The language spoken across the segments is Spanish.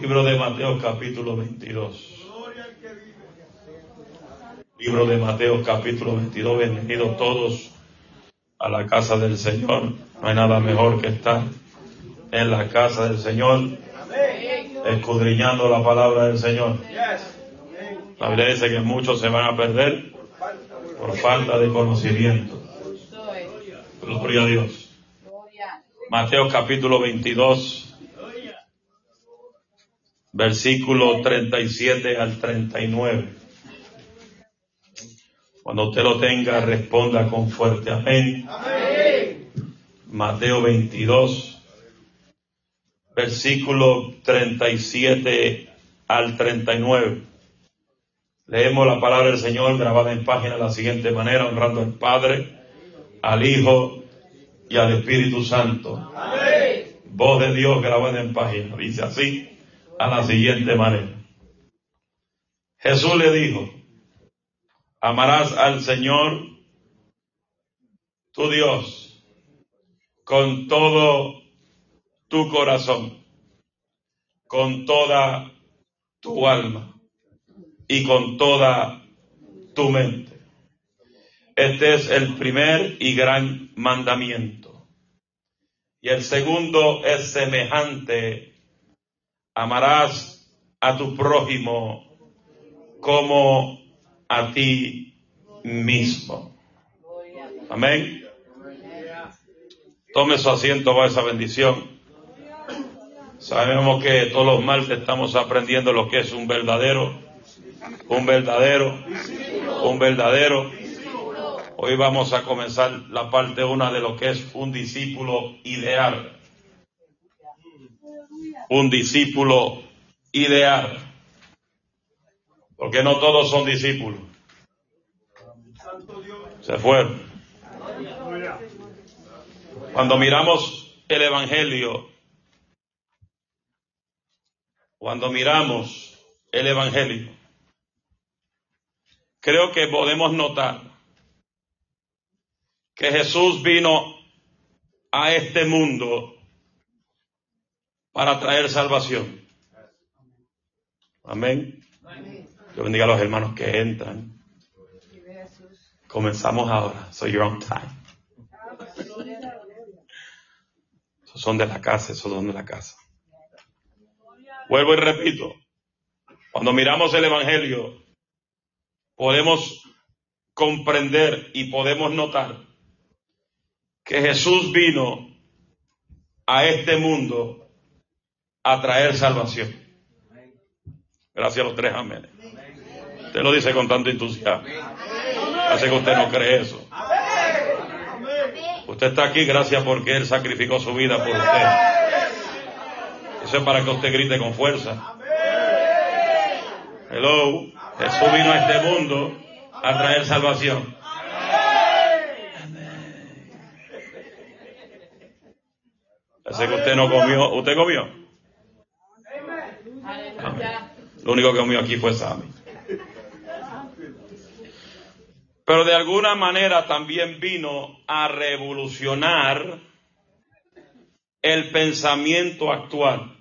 Libro de Mateo capítulo 22. Libro de Mateo capítulo 22. Bienvenidos todos a la casa del Señor. No hay nada mejor que estar en la casa del Señor, escudriñando la palabra del Señor. La Biblia dice que muchos se van a perder por falta de conocimiento. Gloria a Dios. Mateo capítulo 22, versículo 37 al 39. Cuando usted lo tenga, responda con fuerte amén. Mateo 22, versículo 37 al 39. Leemos la palabra del Señor grabada en página de la siguiente manera, honrando al Padre, al Hijo y al Espíritu Santo. Voz de Dios grabada en página. Dice así, a la siguiente manera. Jesús le dijo, amarás al Señor, tu Dios, con todo tu corazón, con toda tu alma y con toda tu mente. Este es el primer y gran mandamiento. Y el segundo es semejante. Amarás a tu prójimo como a ti mismo. Amén. Tome su asiento para esa bendición. Sabemos que todos los martes estamos aprendiendo lo que es un verdadero un verdadero, un verdadero. Hoy vamos a comenzar la parte una de lo que es un discípulo ideal. Un discípulo ideal. Porque no todos son discípulos. Se fueron. Cuando miramos el Evangelio, cuando miramos el Evangelio, creo que podemos notar que Jesús vino a este mundo para traer salvación. Amén. Yo bendiga a los hermanos que entran. Comenzamos ahora. So you're on time. Son de la casa, son de la casa. Vuelvo y repito. Cuando miramos el Evangelio, podemos comprender y podemos notar que Jesús vino a este mundo a traer salvación. Gracias a los tres amén. Usted lo dice con tanto entusiasmo. Hace que usted no cree eso. Usted está aquí gracias porque Él sacrificó su vida por usted. Eso es para que usted grite con fuerza. Hello. Jesús vino a este mundo a traer salvación. Así que usted no comió. ¿Usted comió? Lo único que comió aquí fue Sammy. Pero de alguna manera también vino a revolucionar el pensamiento actual,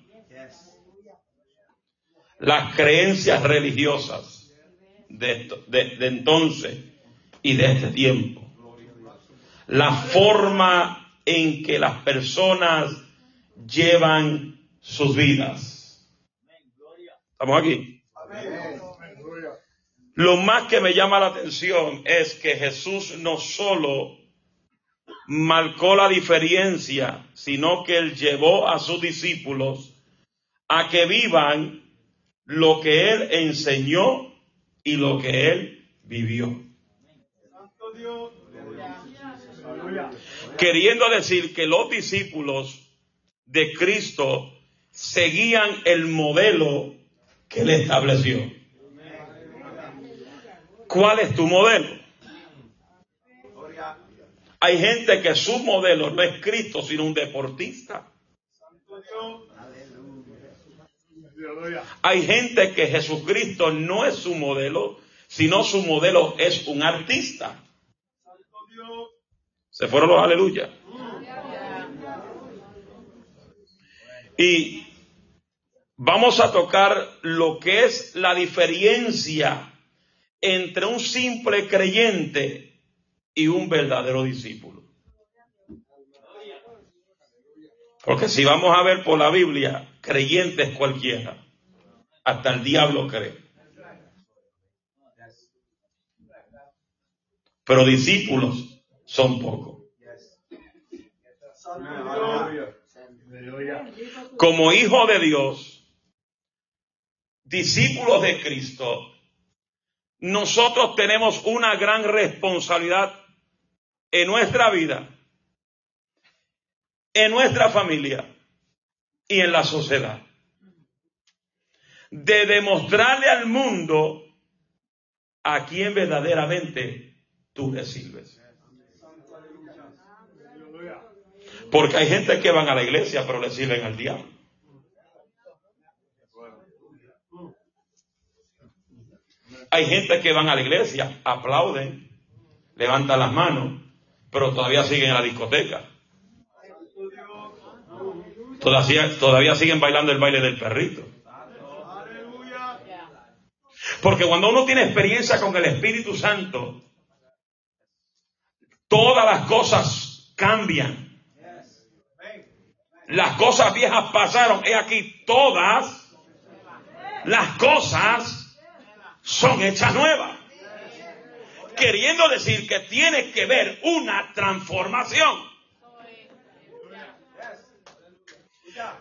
las creencias religiosas de, de, entonces y de este tiempo. La forma en que las personas llevan sus vidas. ¿Estamos aquí? Lo más que me llama la atención es que Jesús no solo marcó la diferencia, sino que él llevó a sus discípulos a que vivan lo que él enseñó y lo que él vivió. Queriendo decir que los discípulos de Cristo seguían el modelo que él estableció. ¿Cuál es tu modelo? Hay gente que su modelo no es Cristo, sino un deportista. Hay gente que Jesucristo no es su modelo, sino su modelo es un artista. Se fueron los aleluya. Y vamos a tocar lo que es la diferencia entre un simple creyente y un verdadero discípulo. Porque si vamos a ver por la Biblia, creyente es cualquiera. Hasta el diablo cree. Pero discípulos son pocos. Como hijo de Dios, discípulos de Cristo, nosotros tenemos una gran responsabilidad en nuestra vida, en nuestra familia y en la sociedad. De demostrarle al mundo a quien verdaderamente tú le sirves. Porque hay gente que van a la iglesia pero le sirven al diablo. Hay gente que van a la iglesia, aplauden, levantan las manos, pero todavía siguen en la discoteca. Todavía, todavía siguen bailando el baile del perrito. Porque cuando uno tiene experiencia con el Espíritu Santo, todas las cosas cambian. Las cosas viejas pasaron. He aquí todas las cosas son hechas nuevas. Queriendo decir que tiene que ver una transformación.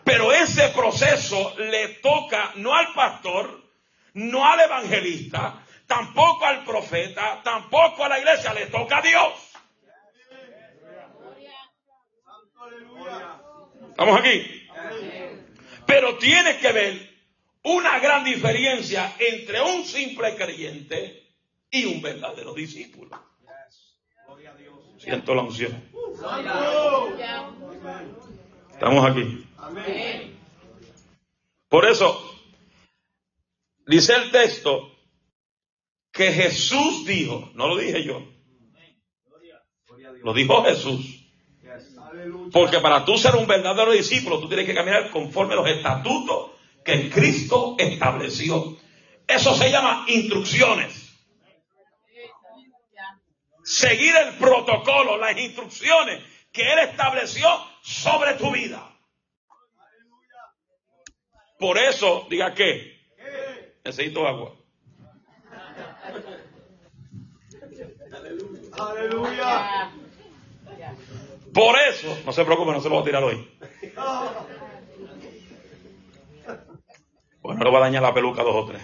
Pero ese proceso le toca no al pastor, no al evangelista, tampoco al profeta, tampoco a la iglesia, le toca a Dios. ¿Estamos aquí? Pero tiene que ver una gran diferencia entre un simple creyente y un verdadero discípulo. Siento la unción. Estamos aquí. Por eso, dice el texto que Jesús dijo, no lo dije yo, lo dijo Jesús. Porque para tú ser un verdadero discípulo, tú tienes que caminar conforme a los estatutos que Cristo estableció. Eso se llama instrucciones. Seguir el protocolo, las instrucciones que Él estableció sobre tu vida. Por eso, diga que necesito agua. Aleluya. Por eso, no se preocupe, no se lo voy a tirar hoy. Bueno, no va a dañar la peluca dos o tres.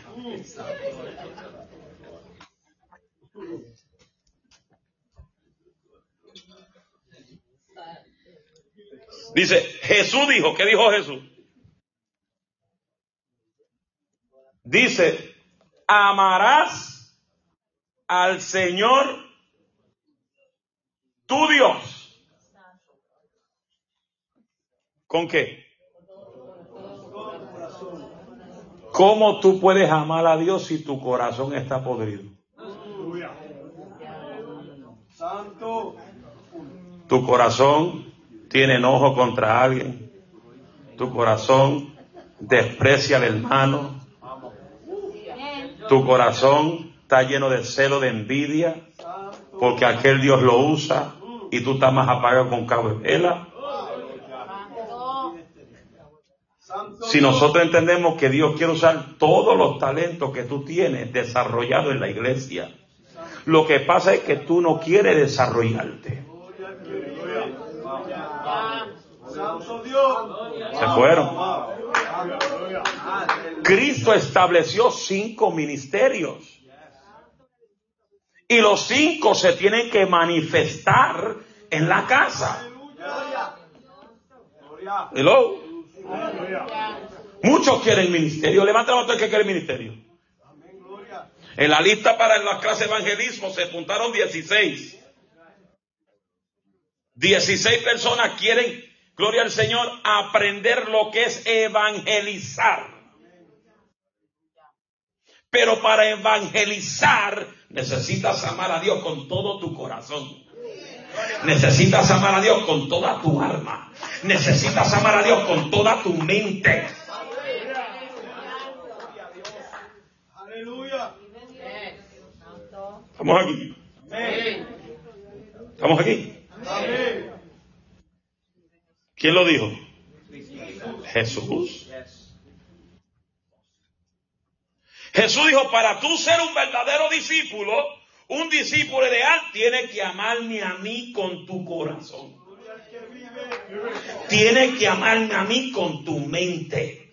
Dice, Jesús dijo, ¿qué dijo Jesús? Dice, amarás al Señor tu Dios ¿Con qué? ¿Cómo tú puedes amar a Dios si tu corazón está podrido? Tu corazón tiene enojo contra alguien. Tu corazón desprecia al hermano. Tu corazón está lleno de celo, de envidia, porque aquel Dios lo usa y tú estás más apagado con cabo de vela. Si nosotros entendemos que Dios quiere usar todos los talentos que tú tienes desarrollados en la iglesia, lo que pasa es que tú no quieres desarrollarte. Se fueron. Cristo estableció cinco ministerios. Y los cinco se tienen que manifestar en la casa. Hello. Muchos quieren ministerio. Levanta la mano el que quiere ministerio. En la lista para la clase de evangelismo se apuntaron 16. 16 personas quieren, gloria al Señor, aprender lo que es evangelizar. Pero para evangelizar necesitas amar a Dios con todo tu corazón. Necesitas amar a Dios con toda tu alma. Necesitas amar a Dios con toda tu mente. Aleluya. Estamos aquí. Estamos aquí. ¿Quién lo dijo? Jesús. Jesús dijo, para tú ser un verdadero discípulo, un discípulo ideal, tiene que amarme a mí con tu corazón. Tiene que amarme a mí con tu mente.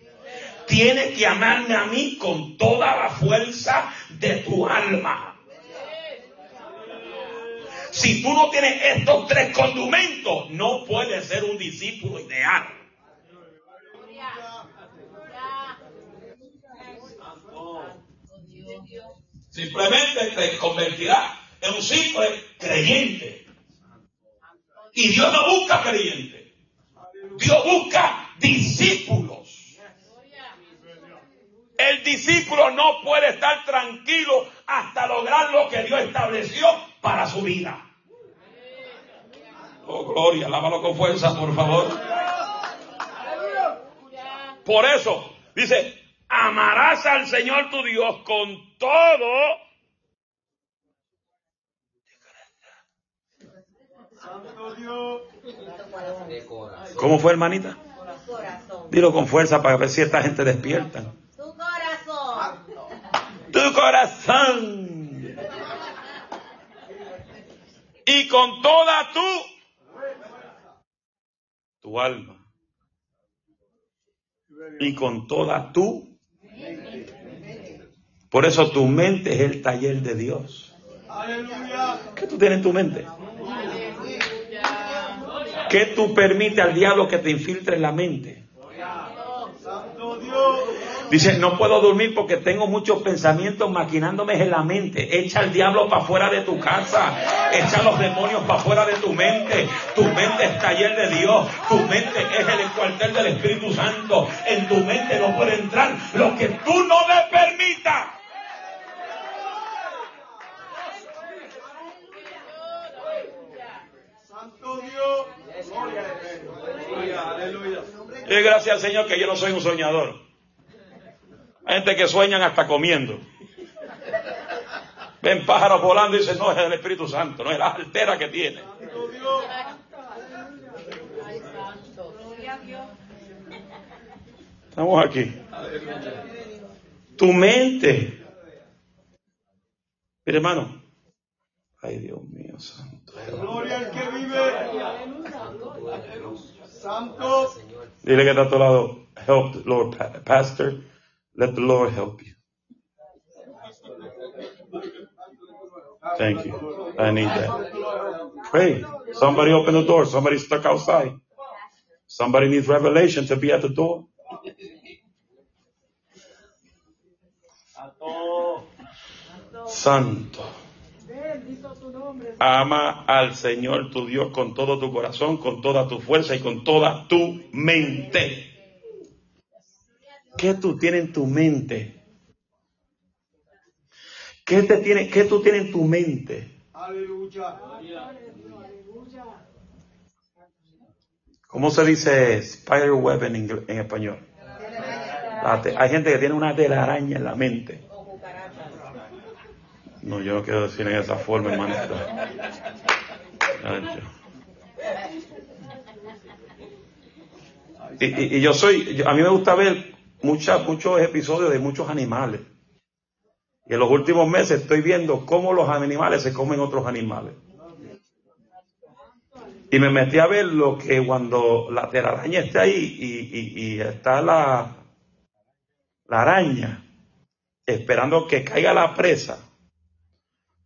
Tiene que amarme a mí con toda la fuerza de tu alma. Si tú no tienes estos tres condumentos, no puedes ser un discípulo ideal. Simplemente te convertirá en un simple creyente. Y Dios no busca creyentes. Dios busca discípulos. El discípulo no puede estar tranquilo hasta lograr lo que Dios estableció para su vida. Oh, gloria, lávalo con fuerza, por favor. Por eso, dice, amarás al Señor tu Dios con todo. ¿Cómo fue, hermanita? Dilo con fuerza para ver si esta gente despierta. Tu corazón. Tu corazón. Y con toda tu tu alma y con toda tu por eso tu mente es el taller de Dios. ¿Qué tú tienes en tu mente? ¿Qué tú permites al diablo que te infiltre en la mente? Dice, no puedo dormir porque tengo muchos pensamientos maquinándome en la mente. Echa al diablo para fuera de tu casa. Echa los demonios para fuera de tu mente. Tu mente es taller de Dios. Tu mente es el cuartel del Espíritu Santo. En tu mente no puede entrar lo que tú no le permitas. Santo Dios. Y gracias al Señor que yo no soy un soñador. Hay gente que sueñan hasta comiendo. Ven pájaros volando y dicen, no, es el Espíritu Santo, no es la altera que tiene. Estamos aquí. Tu mente. Mire, hermano. Ay, Dios mío, santo. Gloria al que vive. Santo. Dile que está a tu lado. Help, Lord, Pastor. Let the Lord help you. Thank you. I need that. Pray. Somebody open the door. Somebody stuck outside. Somebody needs revelation to be at the door. Santo. Ama al Señor tu Dios con todo tu corazón, con toda tu fuerza y con toda tu mente. ¿Qué tú tienes en tu mente? ¿Qué, te tiene, qué tú tienes en tu mente? Aleluya. ¿Cómo se dice spider web en, en español? Hay gente que tiene una telaraña en la mente. No, yo no quiero decir en esa forma, hermano. Y, y, yo soy, a mí me gusta ver muchos episodios de muchos animales. Y en los últimos meses estoy viendo cómo los animales se comen otros animales. Y me metí a ver lo que cuando la telaraña está ahí y, está la, la araña esperando que caiga la presa.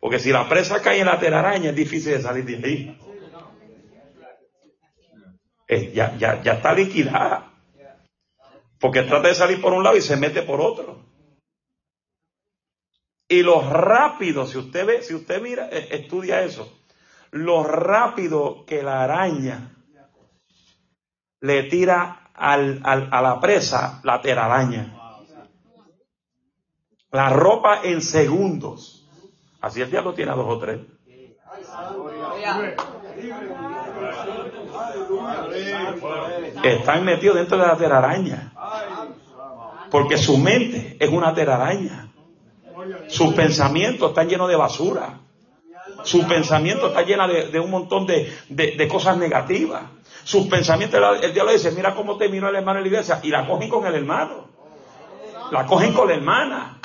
Porque si la presa cae en la telaraña es difícil de salir de ahí. Eh, ya, ya, ya está liquidada. Porque trata de salir por un lado y se mete por otro. Y lo rápido, si usted ve, si usted mira, e, estudia eso, lo rápido que la araña le tira al, a la presa la telaraña. La ropa en segundos. Así el diablo tiene a dos o tres. Están metidos dentro de la telaraña. Porque su mente es una telaraña. Sus pensamientos están llenos de basura. Su pensamiento está lleno de, un montón de, cosas negativas. Sus pensamientos, el diablo dice, mira cómo te el hermano en la iglesia. Y la cogen con el hermano. La cogen con la hermana.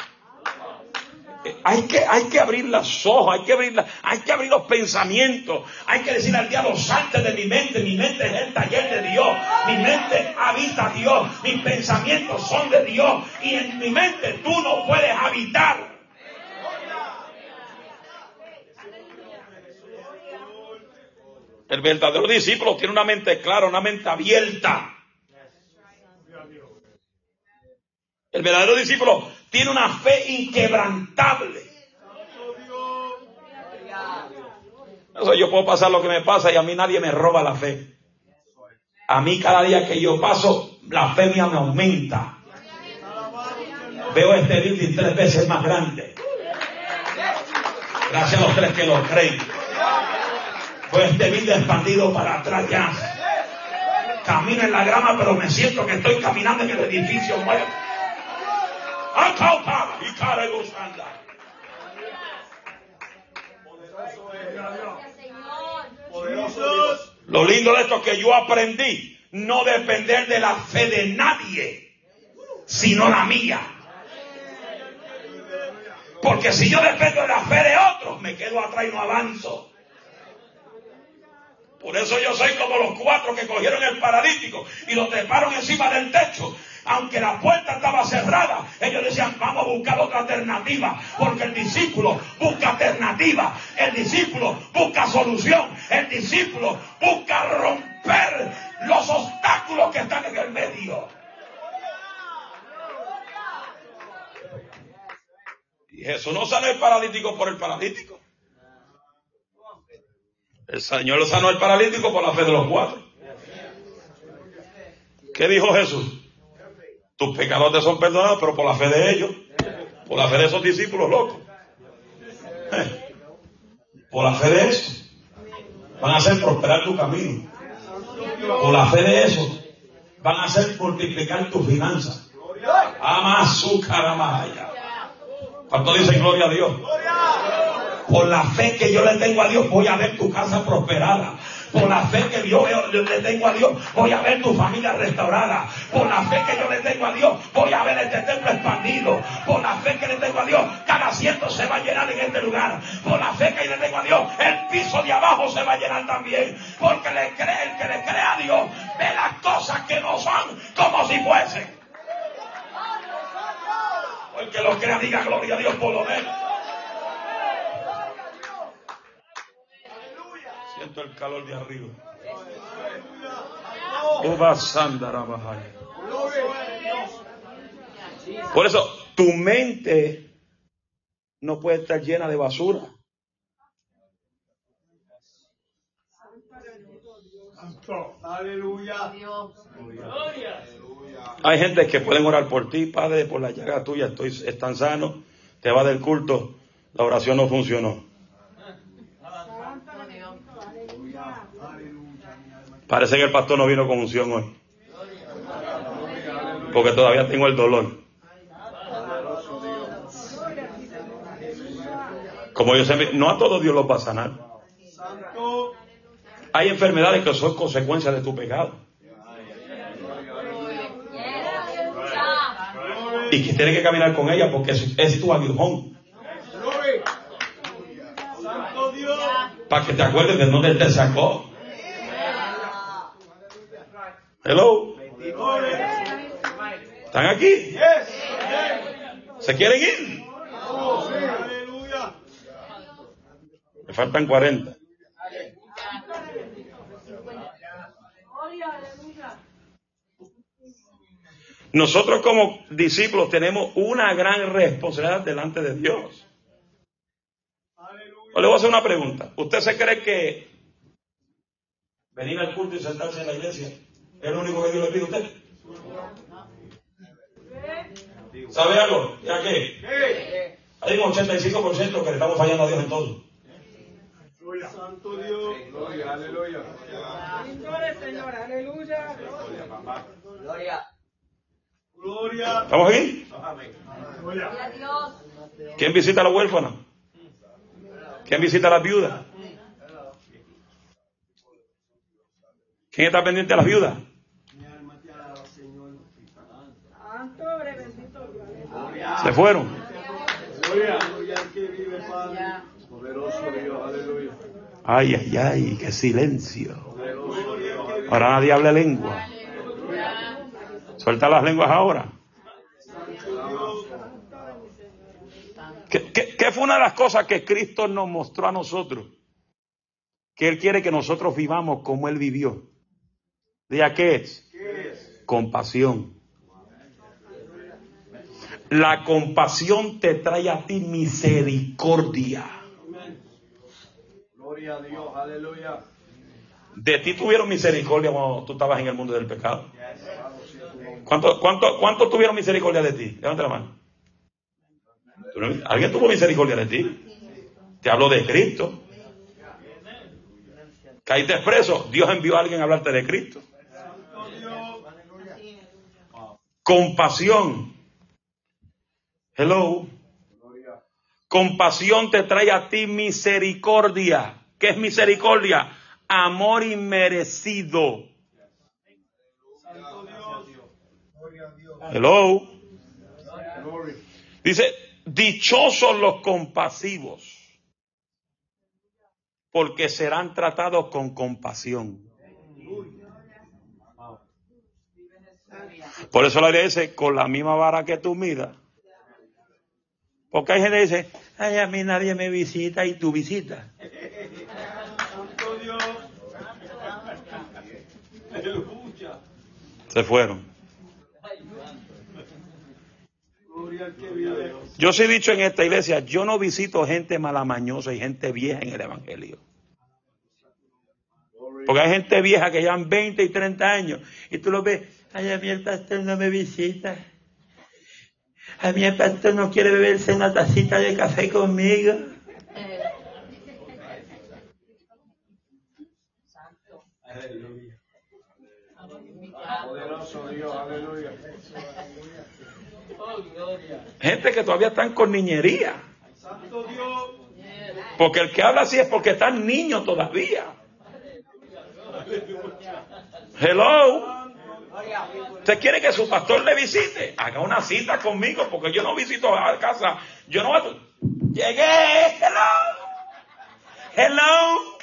Hay que, hay que abrir los ojos, hay que abrir, hay que abrir los pensamientos, hay que decir al diablo, salte de mi mente, mi mente es el taller de Dios, mi mente habita Dios, mis pensamientos son de Dios y en mi mente tú no puedes habitar. El verdadero discípulo tiene una mente clara, una mente abierta. El verdadero discípulo tiene una fe inquebrantable. yo puedo pasar lo que me pasa y a mí nadie me roba la fe. A mí cada día que yo paso, la fe mía me aumenta. Veo este building tres veces más grande. Gracias a los tres que lo creen. Veo este building expandido para atrás ya. Camino en la grama, pero me siento que estoy caminando en el edificio nuevo. Lo lindo de esto es que yo aprendí no depender de la fe de nadie, sino la mía. Porque si yo dependo de la fe de otros, me quedo atrás y no avanzo. Por eso yo soy como los cuatro que cogieron el paralítico y lo treparon encima del techo aunque la puerta estaba cerrada, ellos decían, vamos a buscar otra alternativa, porque el discípulo busca alternativa, el discípulo busca solución, el discípulo busca romper los obstáculos que están en el medio. Y Jesús no sale el paralítico por el paralítico. El Señor lo sanó el paralítico por la fe de los cuatro. ¿Qué dijo Jesús? Tus pecados te son perdonados, pero por la fe de ellos, por la fe de esos discípulos locos. Eh, por la fe de eso, van a hacer prosperar tu camino. Por la fe de eso, van a hacer multiplicar tus finanzas. Ama su. ¿Cuánto dicen gloria a Dios? Por la fe que yo le tengo a Dios, voy a ver tu casa prosperada. Por la fe que yo le tengo a Dios, voy a ver tu familia restaurada. Por la fe que yo le tengo a Dios, voy a ver este templo expandido. Por la fe que le tengo a Dios, cada asiento se va a llenar en este lugar. Por la fe que le tengo a Dios, el piso de abajo se va a llenar también. Porque le cree, el que le cree a Dios, ve las cosas que no son como si fuesen. El que lo crea, diga gloria a Dios por lo menos. Siento el calor de arriba. Por eso, tu mente no puede estar llena de basura. Aleluya. Hay gente que pueden orar por ti, Padre, por la llaga tuya, estoy, están sano, te va del culto, la oración no funcionó. Parece que el pastor no vino con unción hoy. Porque todavía tengo el dolor. Como yo sé, no a todos Dios los va a sanar. Hay enfermedades que son consecuencias de tu pecado. Y que tienes que caminar con ella porque es, tu aguijón. Para que te acuerdes de dónde te sacó. Hello. ¿Están aquí? ¿Se quieren ir? Me faltan 40. Nosotros como discípulos tenemos una gran responsabilidad delante de Dios. le voy a hacer una pregunta. ¿Usted se cree que venir al culto y sentarse en la iglesia es lo único que Dios le pide a usted. ¿Sabe algo? ¿Ya qué? Hay un 85% que le estamos fallando a Dios en todo. Santo Dios. Gloria, aleluya. Gloria, Señor, aleluya. Gloria. Gloria. ¿Estamos aquí? Gloria. ¿Quién visita a los huérfanos? ¿Quién visita a las viudas? ¿Quién está pendiente de las viudas? Santo, bendito Dios. Se fueron. Gloria. Gloria al que vive, Padre. Poderoso Dios, aleluya. Ay, ay, ay, qué silencio. Ahora nadie habla lengua. Suelta las lenguas ahora. ¿Qué, fue una de las cosas que Cristo nos mostró a nosotros? Que Él quiere que nosotros vivamos como Él vivió. ¿Diga qué es? ¿Qué es? Compasión. La compasión te trae a ti misericordia. Gloria a Dios, aleluya. De ti tuvieron misericordia cuando tú estabas en el mundo del pecado. ¿Cuánto, cuánto, cuánto tuvieron misericordia de ti? Levanta la mano. ¿Tú no- ¿Alguien tuvo misericordia de ti? Te hablo de Cristo. Caíste preso. Dios envió a alguien a hablarte de Cristo. Compasión. Hello. Compasión te trae a ti misericordia. ¿Qué es misericordia? Amor inmerecido. Hello. Dice, dichosos los compasivos, porque serán tratados con compasión. Por eso la Biblia dice, con la misma vara que tú midas. Porque hay gente que dice, ay, a mí nadie me visita y tú visitas. Se fueron. Yo sí he dicho en esta iglesia, yo no visito gente malamañosa y gente vieja en el Evangelio. Porque hay gente vieja que llevan 20 y 30 años y tú lo ves, ay, a mí el pastor no me visita. A mí el pastor no quiere beberse una tacita de café conmigo. Aleluya. Poderoso Dios, aleluya. Gente que todavía están con niñería. Santo Dios. Porque el que habla así es porque están niños todavía. Hello. ¿Usted quiere que su pastor le visite? Haga una cita conmigo porque yo no visito a casa. Yo no... Llegué. Hello. Hello.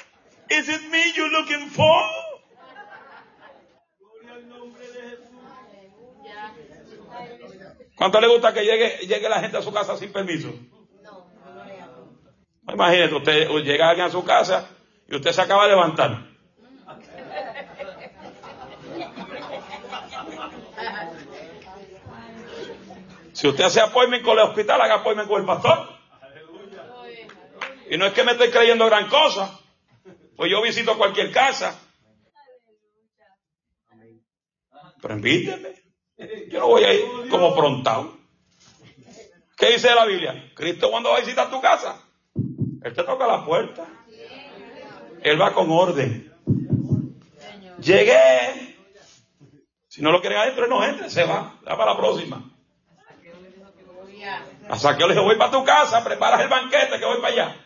Is it me you're looking for? ¿Cuánto le gusta que llegue, llegue la gente a su casa sin permiso? No, Imagínate, usted llega alguien a su casa y usted se acaba de levantar. Si usted hace appointment con el hospital, haga appointment con el pastor. Y no es que me estoy creyendo gran cosa, pues yo visito cualquier casa. Pero invíteme. Yo no voy a ir como prontado. ¿Qué dice la Biblia? Cristo cuando va a visitar tu casa, Él te toca la puerta. Él va con orden. Llegué. Si no lo quieren adentro, no entre, se va. Va para la próxima. A Saqueo le dijo, voy para tu casa, preparas el banquete que voy para allá.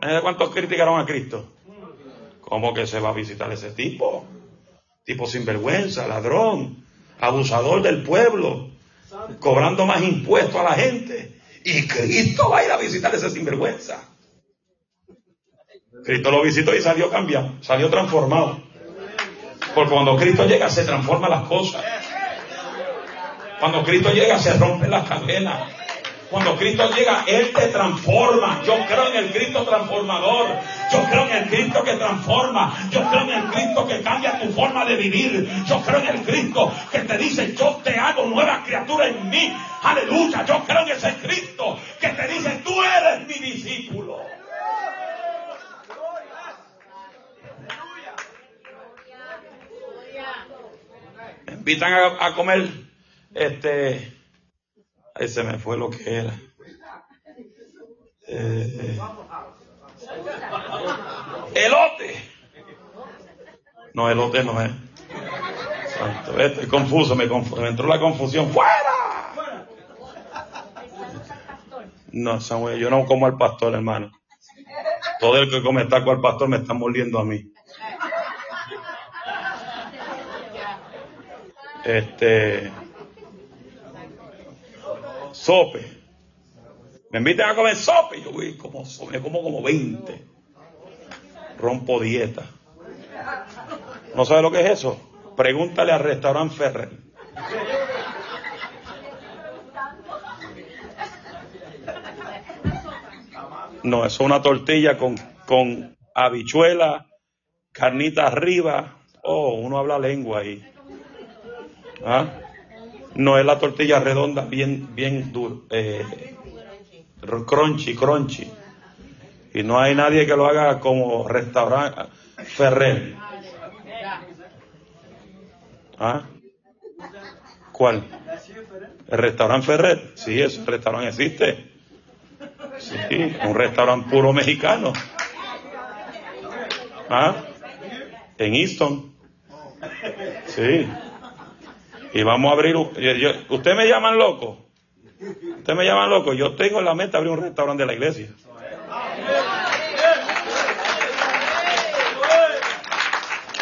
¿De cuántos criticaron a Cristo? ¿Cómo que se va a visitar ese tipo? Tipo sinvergüenza, ladrón, abusador del pueblo, cobrando más impuestos a la gente. Y Cristo va a ir a visitar ese sinvergüenza. Cristo lo visitó y salió cambiado, salió transformado. Porque cuando Cristo llega se transforman las cosas. Cuando Cristo llega se rompen las cadenas. Cuando Cristo llega, Él te transforma. Yo creo en el Cristo transformador. Yo creo en el Cristo que transforma. Yo creo en el Cristo que cambia tu forma de vivir. Yo creo en el Cristo que te dice, yo te hago nueva criatura en mí. Aleluya. Yo creo en ese Cristo que te dice, tú eres mi discípulo. Invitan a, a comer, este, ahí se me fue lo que era. Eh, Elote. No, elote no es. Estoy confuso, me, me entró la confusión. ¡Fuera! No, Samuel, yo no como al pastor, hermano. Todo el que come taco al pastor me está moliendo a mí. Este. Sope. Me invitan a comer sope. Yo voy como, me como como 20. Rompo dieta. ¿No sabe lo que es eso? Pregúntale al restaurante Ferrer. No, eso es una tortilla con, con habichuela, carnita arriba. Oh, uno habla lengua ahí. ¿Ah? No es la tortilla redonda, bien, bien duro, eh, crunchy, crunchy. Y no hay nadie que lo haga como restaurante Ferrer. ¿Ah? ¿Cuál? ¿El restaurante Ferrer? Sí, ese restaurante existe. Sí, un restaurante puro mexicano. ¿Ah? En Easton. Sí. Y vamos a abrir. ¿Usted me llaman loco? ¿Usted me llaman loco? Yo tengo en la meta abrir un restaurante de la iglesia.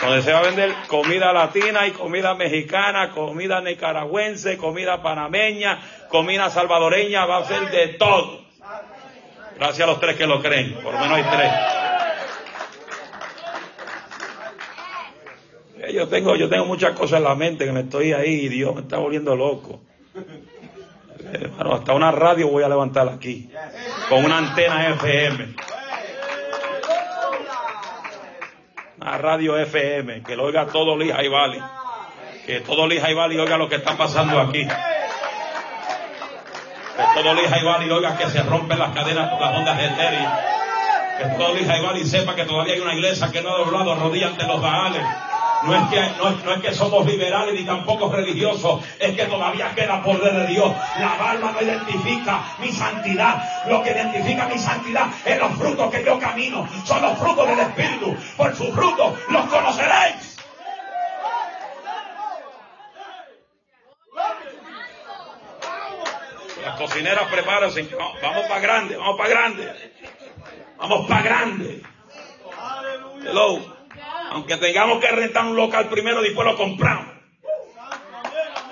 donde se va a vender comida latina y comida mexicana, comida nicaragüense, comida panameña, comida salvadoreña, va a ser de todo. Gracias a los tres que lo creen, por lo menos hay tres. Eh, yo tengo, yo tengo muchas cosas en la mente que me estoy ahí y Dios me está volviendo loco. Hermano, hasta una radio voy a levantar aquí, con una antena FM. a radio FM, que lo oiga todo Lija y Valley. Que todo Lija y Valley oiga lo que está pasando aquí. Que todo Lija y Valley oiga que se rompen las cadenas por las ondas etéreas. Que todo Lija y Valley sepa que todavía hay una iglesia que no ha doblado rodillas ante los baales. No es, que, no, es que somos liberales ni tampoco religiosos, es que todavía queda poder de Dios. La barba no identifica mi santidad. Lo que identifica mi santidad es los frutos que yo camino. Son los frutos del Espíritu. Por sus frutos los conoceréis. Las cocineras prepárense. Vamos para grande, vamos para grande. Vamos para grande. Hello. Aunque tengamos que rentar un local primero, después lo compramos.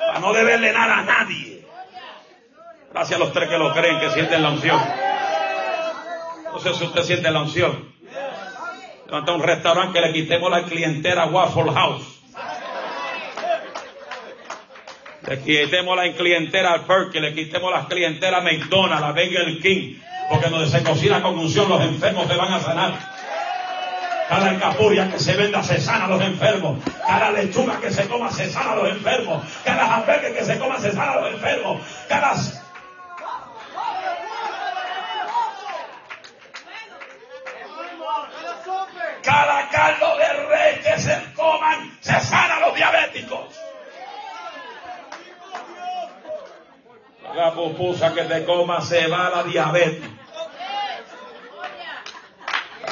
Para no deberle nada a nadie. Gracias a los tres que lo creen, que sienten la unción. No sé si usted siente la unción. Levanta un restaurante que le quitemos la clientela a Waffle House. Le quitemos la clientela al Perk, le quitemos la clientela a McDonald's, a Burger King. Porque donde se cocina con unción, los enfermos se van a sanar. Cada alcapuria que se venda se sana a los enfermos. Cada lechuga que se coma se sana a los enfermos. Cada hamburgues que se coma se sana a los enfermos. Cada Cada caldo de rey que se coman se sana a los diabéticos. La pupusa que te coma se va a la diabetes.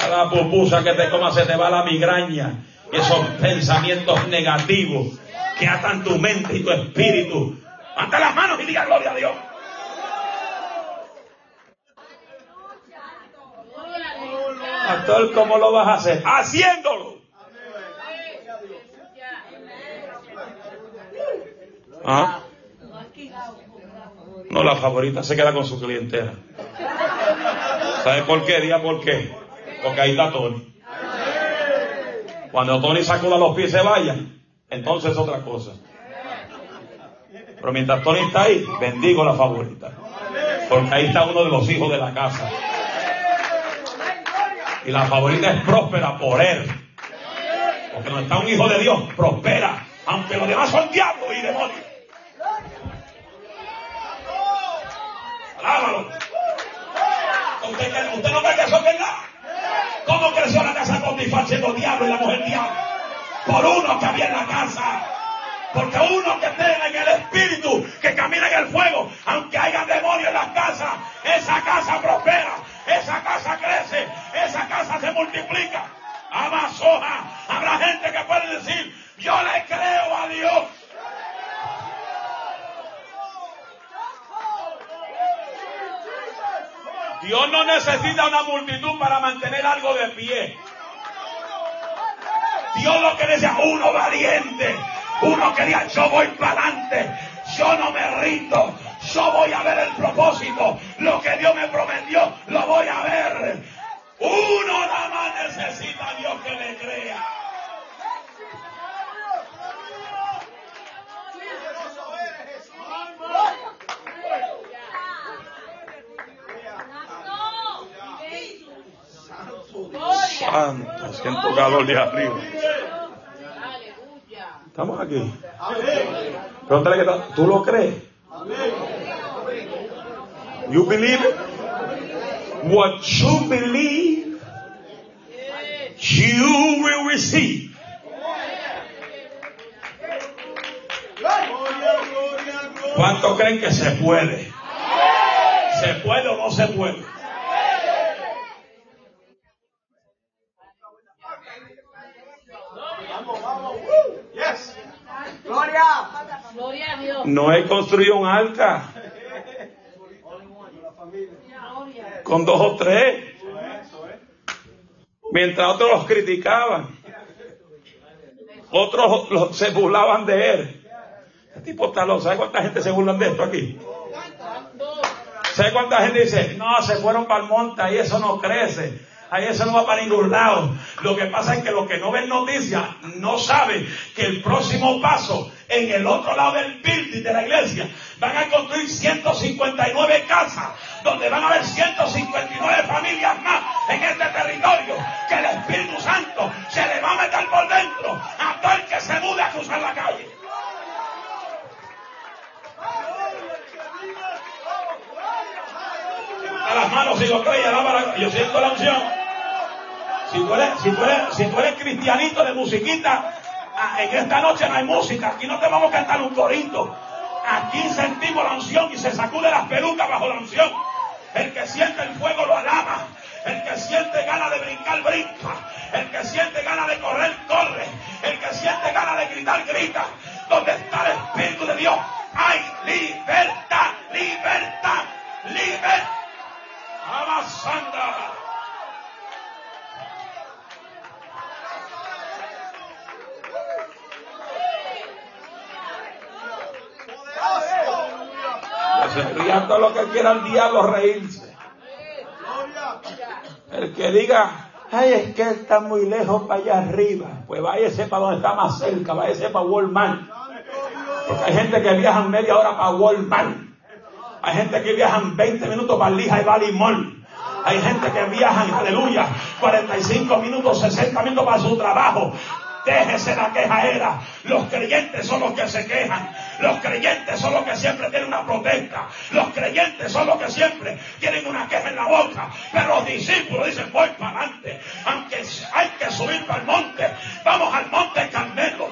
Cada pupusa que te comas se te va la migraña. Esos pensamientos negativos que atan tu mente y tu espíritu. Ante las manos y diga gloria a Dios. Pastor, ¿cómo lo vas a hacer? Haciéndolo. ¿Ah? No, la favorita se queda con su clientela. ¿Sabe por qué? Diga por qué. Porque ahí está Tony. Cuando Tony sacuda los pies se vaya, entonces es otra cosa. Pero mientras Tony está ahí, bendigo la favorita. Porque ahí está uno de los hijos de la casa. Y la favorita es próspera por él. Porque no está un hijo de Dios, prospera. Aunque los demás son diablos y demonios. ¿Cómo creció la casa Potifar siendo diablo y la mujer diablo? Por uno que había en la casa. Porque uno que tenga en el espíritu, que camina en el fuego, aunque haya demonios en la casa, esa casa prospera, esa casa crece, esa casa se multiplica. Amazoja, habrá gente que puede decir, yo le creo a Dios. Dios no necesita una multitud para mantener algo de pie. Dios lo que decía, uno valiente, uno que yo voy para adelante, yo no me rindo, yo voy a ver el propósito, lo que Dios me prometió, lo voy a ver. Uno nada más necesita a Dios que le crea. Santo, siento calor de arriba. Estamos aquí. Pregúntale que tú lo crees. You believe it? What you believe, you will receive. ¿Cuánto creen que se puede? ¿Se puede o no se puede? No he construido un arca con dos o tres. Mientras otros los criticaban. Otros se burlaban de él. Este tipo está loco. ¿Sabe cuánta gente se burlan de esto aquí? ¿Sabe cuánta gente dice, no, se fueron para el monte y eso no crece? Ahí eso no va para ningún lado. Lo que pasa es que los que no ven noticias no saben que el próximo paso en el otro lado del building de la iglesia van a construir 159 casas donde van a haber 159 familias más en este territorio que el Espíritu Santo se le va a meter por dentro a todo el que se mude a cruzar la calle. A las manos si lo cree, yo siento la unción. Si tú eres, si tú eres, si tú eres cristianito de musiquita, ah, en esta noche no hay música. Aquí no te vamos a cantar un corito. Aquí sentimos la unción y se sacude las pelucas bajo la unción. El que siente el fuego lo alaba. El que siente ganas de brincar, brinca. El que siente ganas de correr, corre. El que siente ganas de gritar, grita. Donde está el Espíritu de Dios, hay libertad, libertad, libertad. Amasanda. se rían todo lo que quiera el diablo reírse. El que diga, ay, es que está muy lejos para allá arriba, pues váyase para donde está más cerca, váyase para Walmart. Porque hay gente que viaja media hora para Walmart. Hay gente que viaja 20 minutos para Lija y Balimón. Hay gente que viaja, aleluya, 45 minutos, 60 minutos para su trabajo. Déjese la quejaera. Los creyentes son los que se quejan. Los creyentes son los que siempre tienen una protesta. Los creyentes son los que siempre tienen una queja en la boca. Pero los discípulos dicen, voy para adelante. Aunque hay que subir para el monte, vamos al monte Carmelo.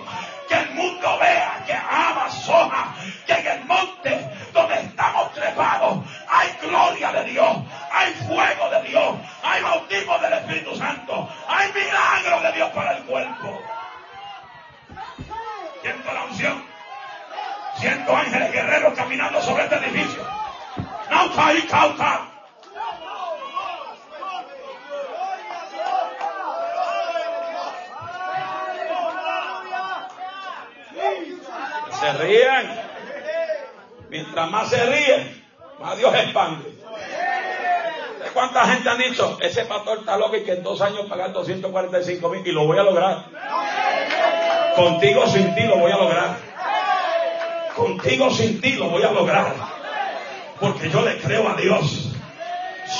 Que el mundo vea que ama soja. Que en el monte donde estamos trepados hay gloria de Dios. Hay fuego de Dios. Hay bautismo del Espíritu Santo. Hay milagro de Dios para el cuerpo. Siento la unción. Siento ángeles guerreros caminando sobre este edificio. Nauta y cauta. Se ríen. Mientras más se ríen, más Dios expande. ¿Cuánta gente han dicho? Ese pastor está loco y que en dos años pagar 245 mil y lo voy a lograr. Contigo sin ti lo voy a lograr. Contigo sin ti lo voy a lograr. Porque yo le creo a Dios.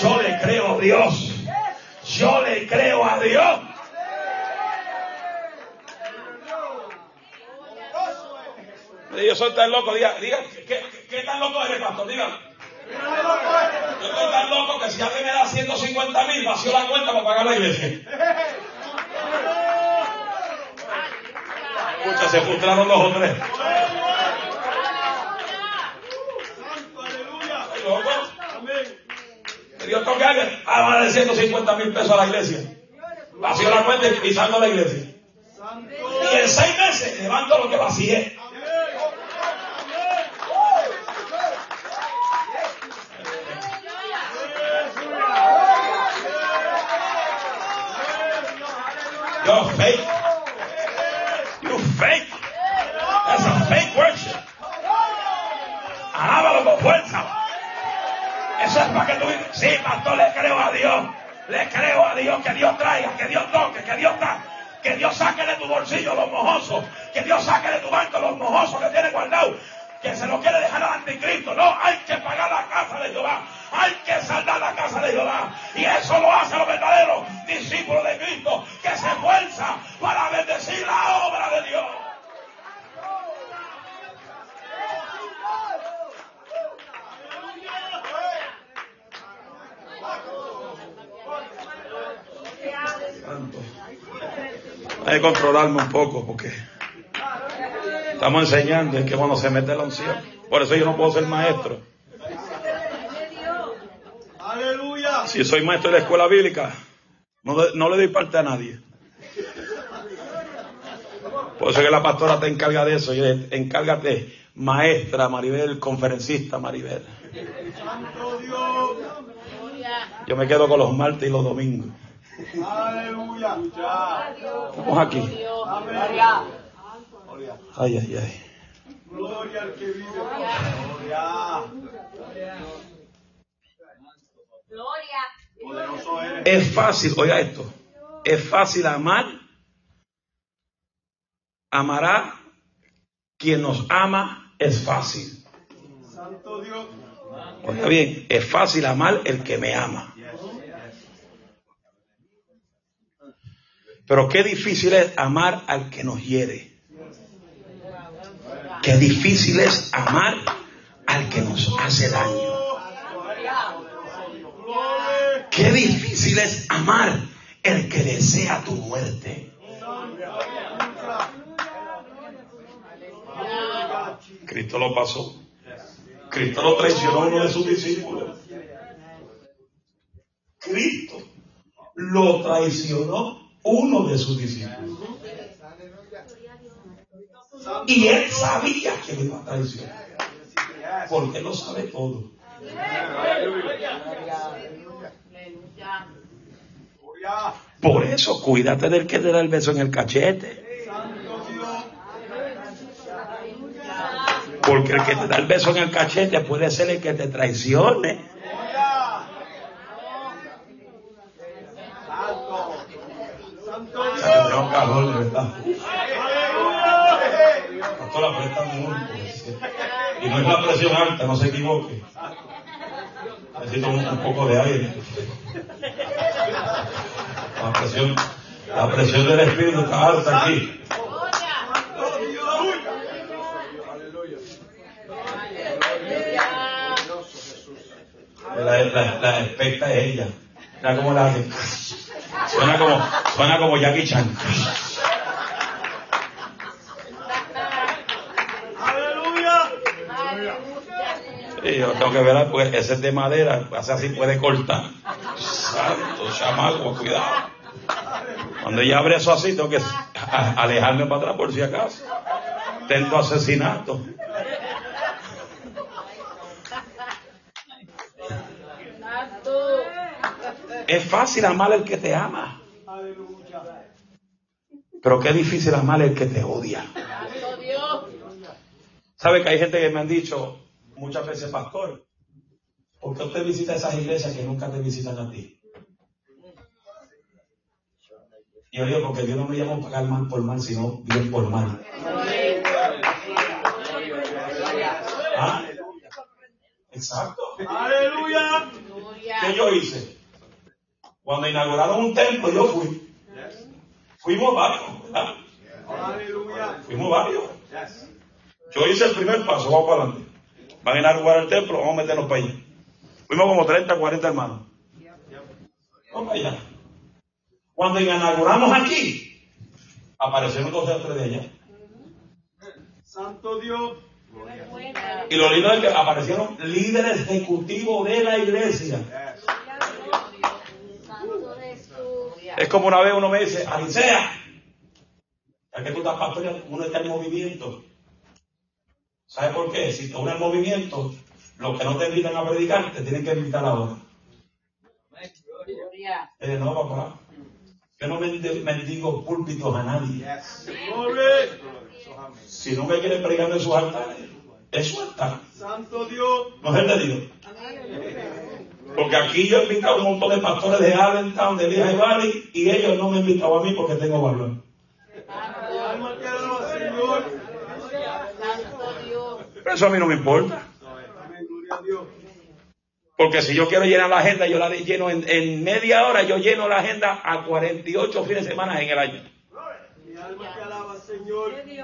Yo le creo a Dios. Yo le creo a Dios. Yo soy tan loco, diga, diga ¿qué, tan loco eres, pastor? Dígame. Yo estoy tan loco que si alguien me da 150 mil, vació la cuenta para pagar la iglesia. Se frustraron dos o tres. Dios a Daba de 150 mil pesos a la iglesia. Vació la cuenta y a la iglesia. Y en seis meses levanto lo que vacié. You're fake. Le creo a Dios que Dios traiga, que Dios toque, que Dios da. Que Dios saque de tu bolsillo los mojosos. Que Dios saque de tu banco los mojosos que tiene guardado. Que se lo quiere dejar al anticristo. No, hay que pagar la casa de Jehová. Hay que saldar la casa de Jehová. Y eso lo hace los verdaderos discípulos de Cristo que se esfuerza para bendecir la obra de Dios. Hay que controlarme un poco porque estamos enseñando es que cuando se mete la unción. Por eso yo no puedo ser maestro. Si soy maestro de la escuela bíblica, no, le doy parte a nadie. Por eso que la pastora te encarga de eso. Y encárgate, maestra Maribel, conferencista Maribel. Yo me quedo con los martes y los domingos. Aleluya. Vamos aquí. Ay, ay, ay. Gloria al que vive. Gloria. Gloria. Es fácil, oiga esto. Es fácil amar. Amará quien nos ama es fácil. Santo Dios. Oiga bien, es fácil amar el que me ama. Pero qué difícil es amar al que nos hiere. Qué difícil es amar al que nos hace daño. Qué difícil es amar el que desea tu muerte. Cristo lo pasó. Cristo lo traicionó a uno de sus discípulos. Cristo lo traicionó uno de sus discípulos. Y él sabía que le iba a traicionar. Porque lo sabe todo. Por eso, cuídate del que te da el beso en el cachete. Porque el que te da el beso en el cachete puede ser el que te traicione. Calor, de verdad. Pastor, aprieta mucho. Y no es la presión alta, no se equivoque. Necesito un, poco de aire. La presión, la presión del espíritu está alta aquí. La, la, es ella. Mira cómo la hace. Suena como, suena como Jackie Chan. Aleluya. Y yo tengo que ver, pues ese es de madera, hace así puede cortar. Santo chamaco, cuidado. Cuando ella abre eso así, tengo que alejarme para atrás por si acaso. Tento asesinato. Es fácil amar al que te ama. Pero qué difícil amar al que te odia. ¿Sabe que hay gente que me han dicho muchas veces, pastor, ¿por qué usted visita esas iglesias que nunca te visitan a ti? Y yo digo, porque Dios no me llama a pagar mal por mal, sino bien por mal. ¿Ah? Exacto. Aleluya. ¿Qué yo hice? Cuando inauguraron un templo, yo fui. Fuimos varios, ¿verdad? Fuimos varios. Yo hice el primer paso, vamos para adelante. Van a inaugurar el templo, vamos a meternos para allá. Fuimos como 30, 40 hermanos. Vamos para allá. Cuando inauguramos aquí, aparecieron dos o tres de ellas. Santo Dios. Y lo lindo es que aparecieron líderes ejecutivos de la iglesia. Es como una vez uno me dice, Alicia, ya que tú estás pastoreando, uno está en movimiento. ¿Sabes por qué? Si uno en movimiento, los que no te invitan a predicar, te tienen que invitar ahora. Eh, no, papá. Yo no mendigo púlpitos a nadie. Si no me quieren predicar en sus altares, eso está. Santo Dios. No es el de Dios. Porque aquí yo he invitado a un montón de pastores de Allentown, de Vieja Valley, y ellos no me han invitado a mí porque tengo valor. Pero eso a mí no me importa. Porque si yo quiero llenar la agenda, yo la lleno en, media hora, yo lleno la agenda a 48 fines de semana en el año.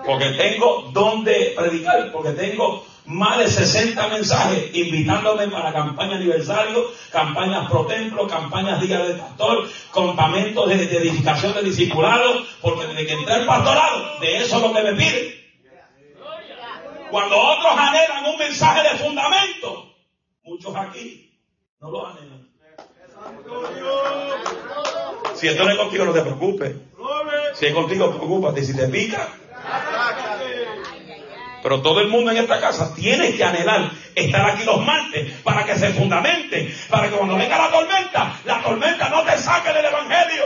Porque tengo donde predicar, porque tengo más de 60 mensajes invitándome para campaña aniversario, campañas pro templo, campañas día del pastor, campamentos de, edificación de discipulados, porque desde que entré al pastorado, de eso es lo que me piden. Cuando otros anhelan un mensaje de fundamento, muchos aquí no lo anhelan. Si esto no es contigo, no te preocupes. Si es contigo, preocúpate. Si te pica. Pero todo el mundo en esta casa tiene que anhelar estar aquí los martes para que se fundamente, para que cuando venga la tormenta, la tormenta no te saque del Evangelio.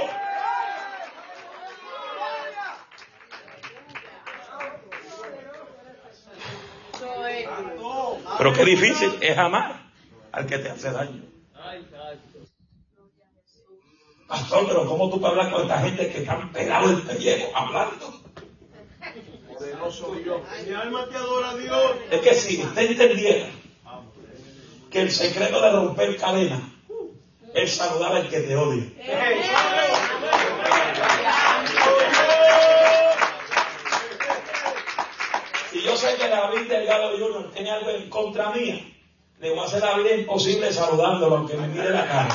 Pero qué difícil es amar al que te hace daño. Pastor, pero ¿cómo tú puedes hablar con esta gente que están pegados el pellejo hablando? Mi alma te adora Dios. Es que si usted entendiera que el secreto de romper cadenas es saludar al que te odia. Si yo sé que David Delgado Junior tiene algo en contra mía, le voy a hacer la vida imposible saludándolo, aunque me mire la cara.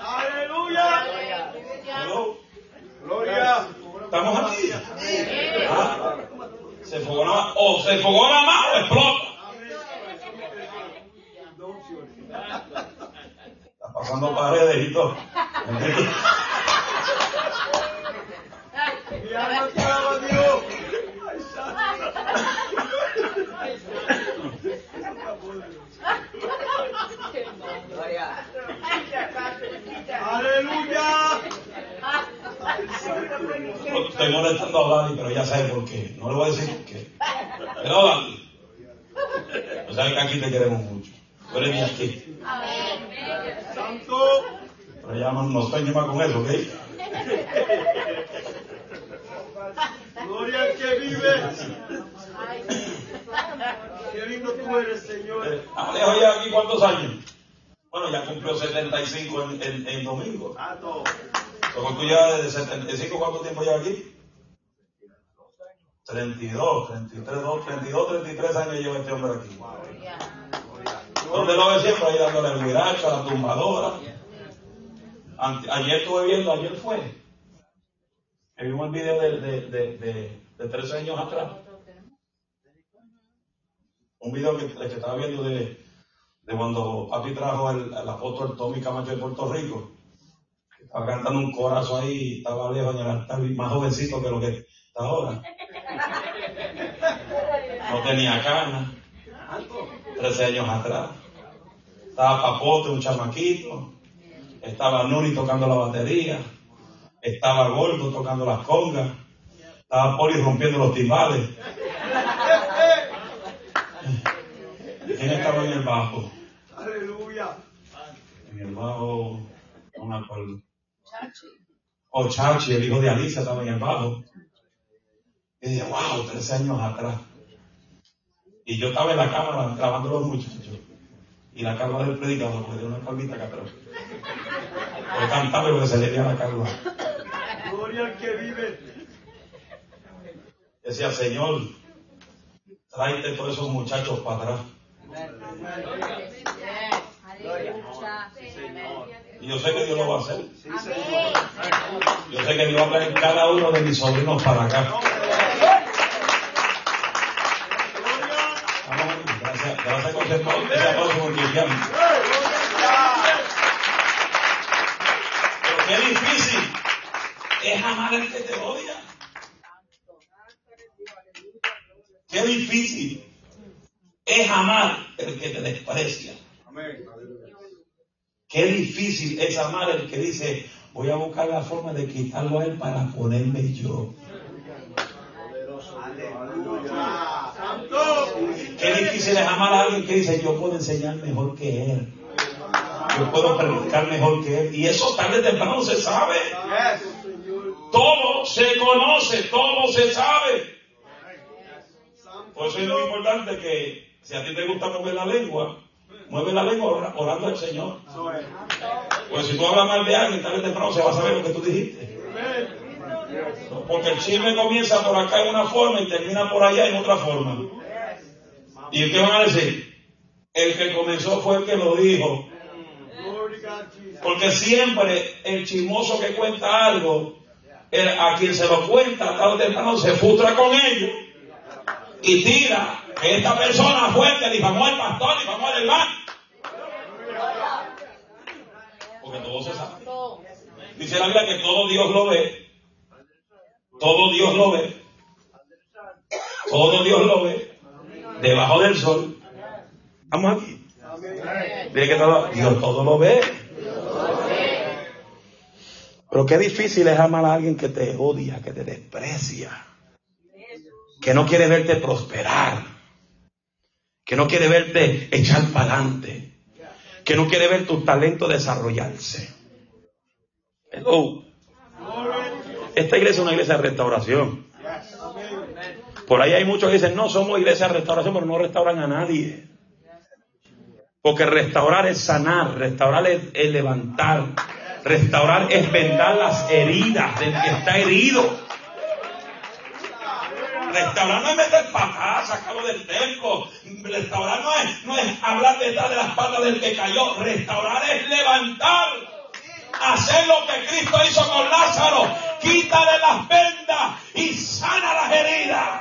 ¡Aleluya! Gloria. ¿Estamos aquí? ¿Ah? Se fogona, o se fogona más o explota. Está pasando paredes y todo. Aleluya. Estoy molestando a Dani, pero ya sabe por qué. No le voy a decir por qué. Pero Dani, o sea que aquí te queremos mucho. Tú eres mi aquí. Santo. Pero ya no, estoy ni más con eso, ¿ok? Gloria al que vive. Qué lindo tú eres, Señor. Eh, Alejo ya aquí cuántos años? Bueno, ya cumplió 75 en, en, en domingo. ¿Cómo tú ya desde 75 cuánto tiempo lleva aquí? 32, 33, 32, 33 años lleva este hombre aquí. ¿Dónde lo ve siempre? Ahí dándole el viracho la tumbadora. ayer estuve viendo, ayer fue. Vimos el video de, de, de, de, de 13 años atrás. Un video que, que estaba viendo de, de cuando papi trajo la foto del Tommy Camacho de Puerto Rico. Estaba cantando un corazón ahí, estaba viejo más jovencito que lo que está ahora. No tenía cana, 13 años atrás. Estaba Papote, un chamaquito. Estaba Nuri tocando la batería. Estaba Gordo tocando las congas. Estaba Poli rompiendo los timbales. ¿Quién estaba en el bajo? Aleluya. En el bajo, no me acuerdo. O Chachi, el hijo de Alicia, estaba en el bajo. Y dije, wow, 13 años atrás. Y yo estaba en la cámara grabando los muchachos. Y la cámara del predicador me dio una palmita acá atrás. Yo cantaba lo que se le dio a la calva. Gloria al que vive. Decía, Señor, tráete todos esos muchachos para atrás. Y yo sé que Dios lo va a hacer. Yo sé que Dios va a traer cada uno de mis sobrinos para acá. Gracias, gracias por ese aplauso porque Pero Qué difícil es amar al que te odia. Qué difícil es amar el que te desprecia. Qué difícil es amar el que dice, voy a buscar la forma de quitarlo a él para ponerme yo. Qué difícil es amar a alguien que dice, yo puedo enseñar mejor que él. Yo puedo predicar mejor que él. Y eso tarde o temprano se sabe. Todo se conoce, todo se sabe. Por eso es muy importante que si a ti te gusta mover la lengua, mueve la lengua orando al Señor. Pues si tú hablas mal de alguien, tarde o temprano se va a saber lo que tú dijiste. Porque el chisme comienza por acá en una forma y termina por allá en otra forma. ¿Y qué van a decir? El que comenzó fue el que lo dijo. Porque siempre el chismoso que cuenta algo, a quien se lo cuenta, tarde o temprano se frustra con ellos y tira esta persona fue el que difamó al pastor, difamó al hermano. Porque todo se sabe. Dice la Biblia que todo Dios lo ve. Todo Dios lo ve. Todo Dios lo ve. Debajo del sol. Vamos aquí. Dice que todo, Dios todo lo ve. Pero qué difícil es amar a alguien que te odia, que te desprecia, que no quiere verte prosperar, que no quiere verte echar para adelante, que no quiere ver tu talento desarrollarse. Hello. Esta iglesia es una iglesia de restauración. Por ahí hay muchos que dicen, no, somos iglesia de restauración, pero no restauran a nadie. Porque restaurar es sanar, restaurar es, levantar, restaurar es vendar las heridas del que está herido. Restaurar no es meter patas, sacarlo del tempo. Restaurar no es, no es hablar detrás de las patas del que cayó. Restaurar es levantar. Hacer lo que Cristo hizo con Lázaro. Quítale las vendas y sana las heridas.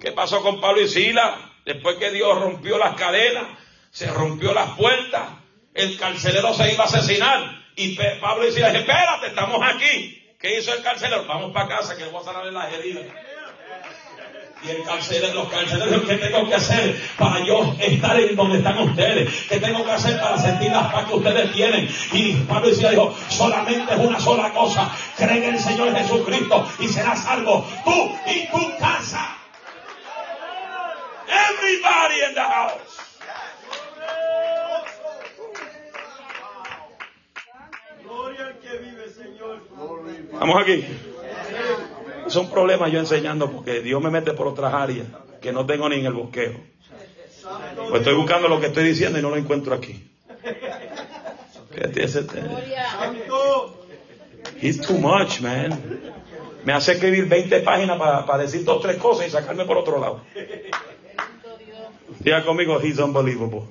¿Qué pasó con Pablo y Sila? Después que Dios rompió las cadenas, se rompió las puertas, el carcelero se iba a asesinar. Y Pablo y Sila dijeron, espérate, estamos aquí. ¿Qué hizo el carcelero? Vamos para casa que voy a sanarle las heridas. Y el carcelero, los carceleros, ¿qué tengo que hacer para yo estar en donde están ustedes? ¿Qué tengo que hacer para sentir la paz que ustedes tienen? Y Pablo decía, dijo, solamente es una sola cosa. Cree en el Señor Jesucristo y serás salvo tú y tu casa. Everybody in the house. Vamos aquí. Es un problema yo enseñando porque Dios me mete por otras áreas que no tengo ni en el bosqueo. Pues estoy buscando lo que estoy diciendo y no lo encuentro aquí. It's too much, man. Me hace escribir 20 páginas para, decir dos, tres cosas y sacarme por otro lado. Diga conmigo, he's unbelievable.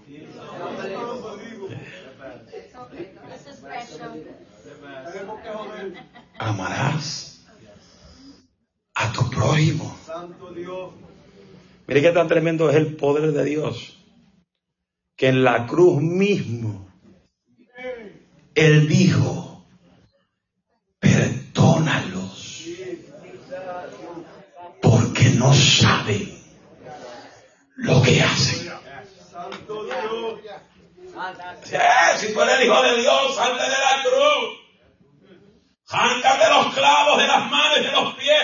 Amarás a tu prójimo. Mire qué tan tremendo es el poder de Dios. Que en la cruz mismo, Él dijo, perdónalos, porque no saben lo que hacen. si tú eres hijo de Dios, salte de la cruz. Jáncate los clavos de las manos y de los pies.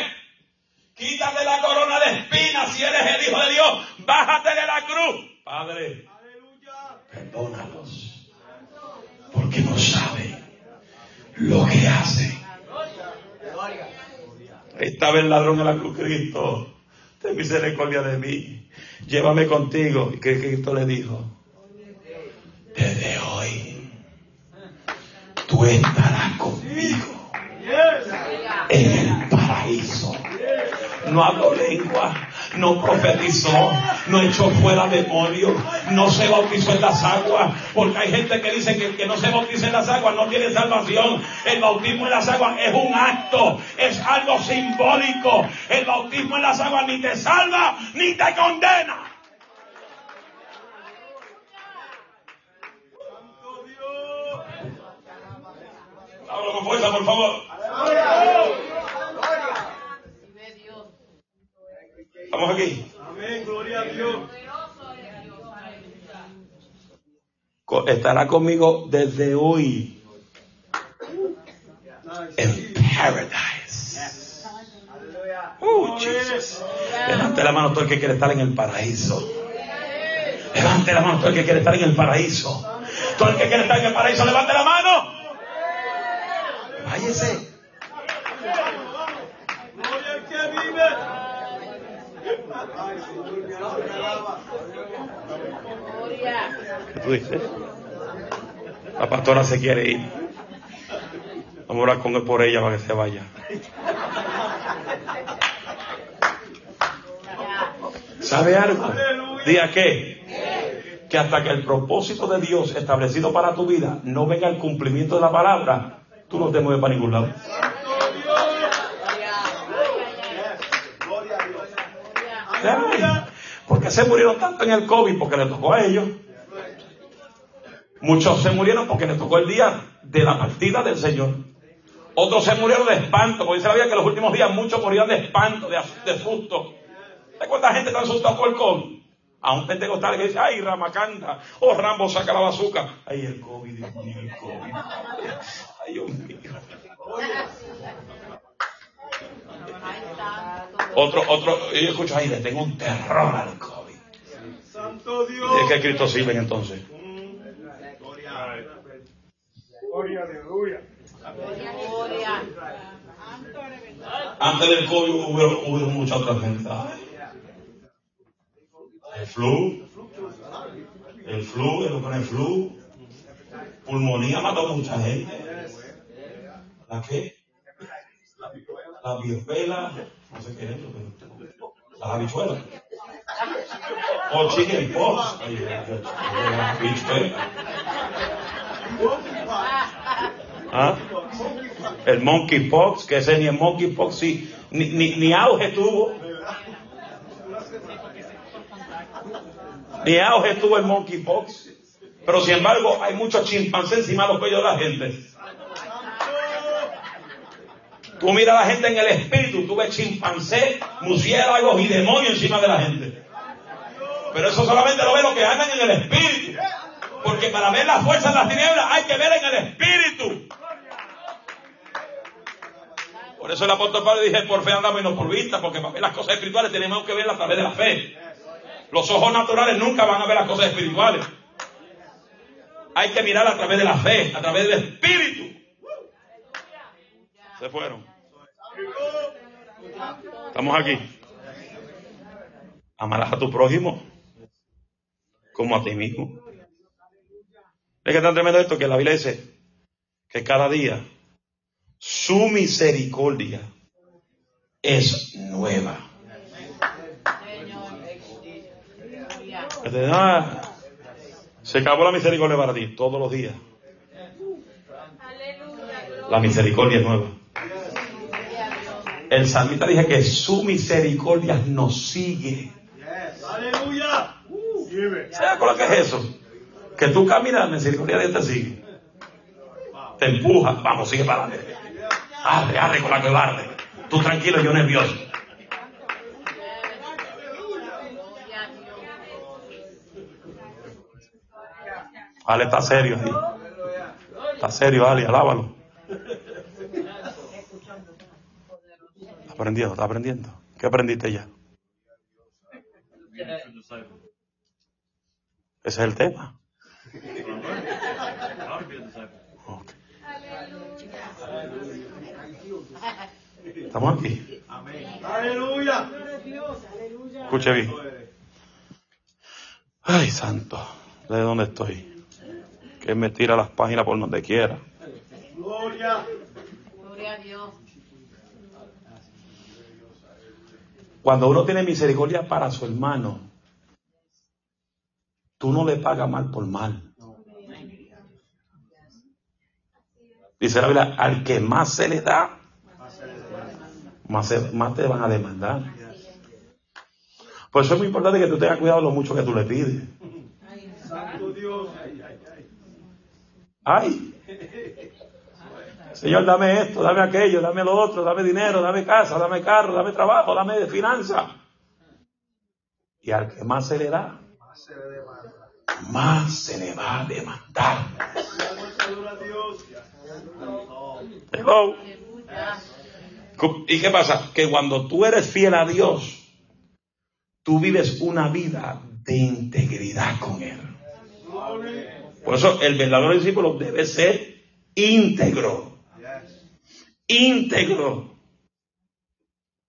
Quítate la corona de espinas si eres el Hijo de Dios. Bájate de la cruz. Padre, perdónalos. Porque no saben lo que hacen. Estaba el ladrón en la cruz, Cristo. Ten misericordia de mí. Llévame contigo. ¿Y qué Cristo le dijo? Desde hoy, tú estarás conmigo en el paraíso. No habló lengua, no profetizó, no echó fuera demonio, no se bautizó en las aguas, porque hay gente que dice que el que no se bautiza en las aguas no tiene salvación. El bautismo en las aguas es un acto, es algo simbólico. El bautismo en las aguas ni te salva ni te condena. Ahora con fuerza, por favor. Estamos aquí. Amén, gloria a Dios. Estará conmigo desde hoy en paradise. Oh, Jesus. Levante la mano todo el que quiere estar en el paraíso. Levante la mano todo el que quiere estar en el paraíso. Todo el que quiere estar en el paraíso, levante la mano. Váyese. Gloria. ¿Qué tú dices? La pastora se quiere ir. Vamos a orar con él por ella para que se vaya. ¿Sabe algo? Diga que que hasta que el propósito de Dios establecido para tu vida no venga al cumplimiento de la palabra, tú no te mueves para ningún lado. Gloria a Dios. ¿Sabe? Porque se murieron tanto en el COVID porque le tocó a ellos. Muchos se murieron porque les tocó el día de la partida del Señor. Otros se murieron de espanto, porque dice la Biblia que los últimos días muchos morían de espanto, de, de susto. ¿Sabes cuánta gente está asustada por el COVID? A un pentecostal que dice, ay, Ramacanda, o Rambo saca la bazuca. Ay, el COVID, Dios mío, el COVID. Ay, Dios mío. Otro, otro, y yo escucho, ay, le tengo un terror al COVID. Santo ¿De Dios. qué Cristo sirven entonces? Gloria. Aleluya. Antes del COVID hubo, hubo muchas otras enfermedades. El flu, el flu, el con el flu, pulmonía mató a mucha gente. ¿La qué? La viruela, no sé qué es eso, pero la habichuela. O chicken. ¿Ah? El monkeypox, que ese ni el monkeypox, sí, ni, ni, ni auge tuvo. Ni auge tuvo el monkeypox. Pero sin embargo, hay muchos chimpancés encima de los cuellos de la gente. Tú miras a la gente en el espíritu, tú ves chimpancés, murciélagos y demonios encima de la gente. Pero eso solamente lo ven los que andan en el espíritu. Porque para ver la fuerza de las tinieblas hay que ver en el espíritu. Por eso el apóstol Pablo dice, por fe andamos y no por vista, porque para ver las cosas espirituales tenemos que verlas a través de la fe. Los ojos naturales nunca van a ver las cosas espirituales. Hay que mirar a través de la fe, a través del espíritu. Se fueron. Estamos aquí. Amarás a tu prójimo como a ti mismo. Es que tan tremendo esto que la Biblia dice que cada día su misericordia es nueva. Que te da- se acabó la misericordia para ti todos los días. La misericordia es nueva. El salmista dice que su misericordia nos sigue. Aleluya. ¿Sabes con lo que es eso? Que tú caminas, la misericordia de Dios te sigue. Te empuja, vamos, sigue para adelante. Arre, arre con la que arde. Tú tranquilo, yo nervioso. Ale está serio. Está serio, Ale, alábalo. Aprendiendo, está aprendiendo. ¿Qué aprendiste ya? Ese es el tema. Ok. Estamos aquí. Aleluya. Escuche bien. Ay, santo. ¿De dónde estoy? Que me tira las páginas por donde quiera. Gloria. Gloria a Dios. Cuando uno tiene misericordia para su hermano, tú no le pagas mal por mal. Dice la Biblia, al que más se le da, más, se- más te van a demandar. Por eso es muy importante que tú tengas cuidado de lo mucho que tú le pides. Santo Dios. Ay, Señor, dame esto, dame aquello, dame lo otro, dame dinero, dame casa, dame carro, dame trabajo, dame finanza. Y al que más se le da, más se le va a demandar. Hello. ¿Y qué pasa? Que cuando tú eres fiel a Dios, tú vives una vida de integridad con Él. Por eso el verdadero discípulo debe ser íntegro. Íntegro.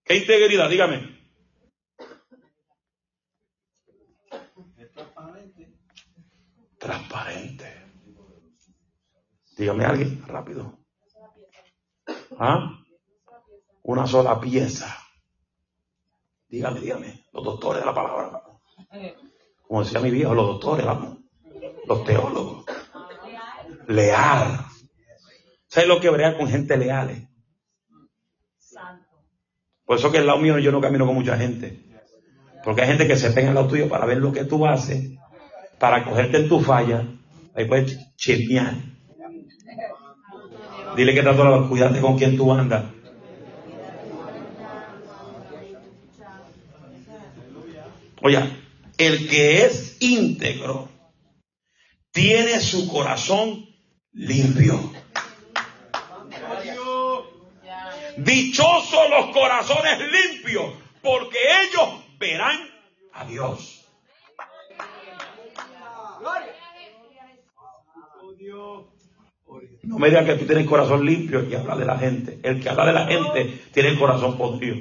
¿Qué integridad? Dígame. Transparente. Dígame alguien, rápido. ¿Ah? Una sola pieza. Dígame, dígame. Los doctores de la palabra. Como decía mi viejo, los doctores, vamos. Los teólogos. Leal. ¿Sabes lo que brea con gente leal? Por eso que el lado mío yo no camino con mucha gente. Porque hay gente que se pega al lado tuyo para ver lo que tú haces, para cogerte en tu falla. Ahí puedes chismear. Dile que trato de cuidarte con quien tú andas. Oye, el que es íntegro tiene su corazón limpio. Dichosos los corazones limpios, porque ellos verán a Dios. No me digan que tú tienes corazón limpio y habla de la gente. El que habla de la gente tiene el corazón podrido.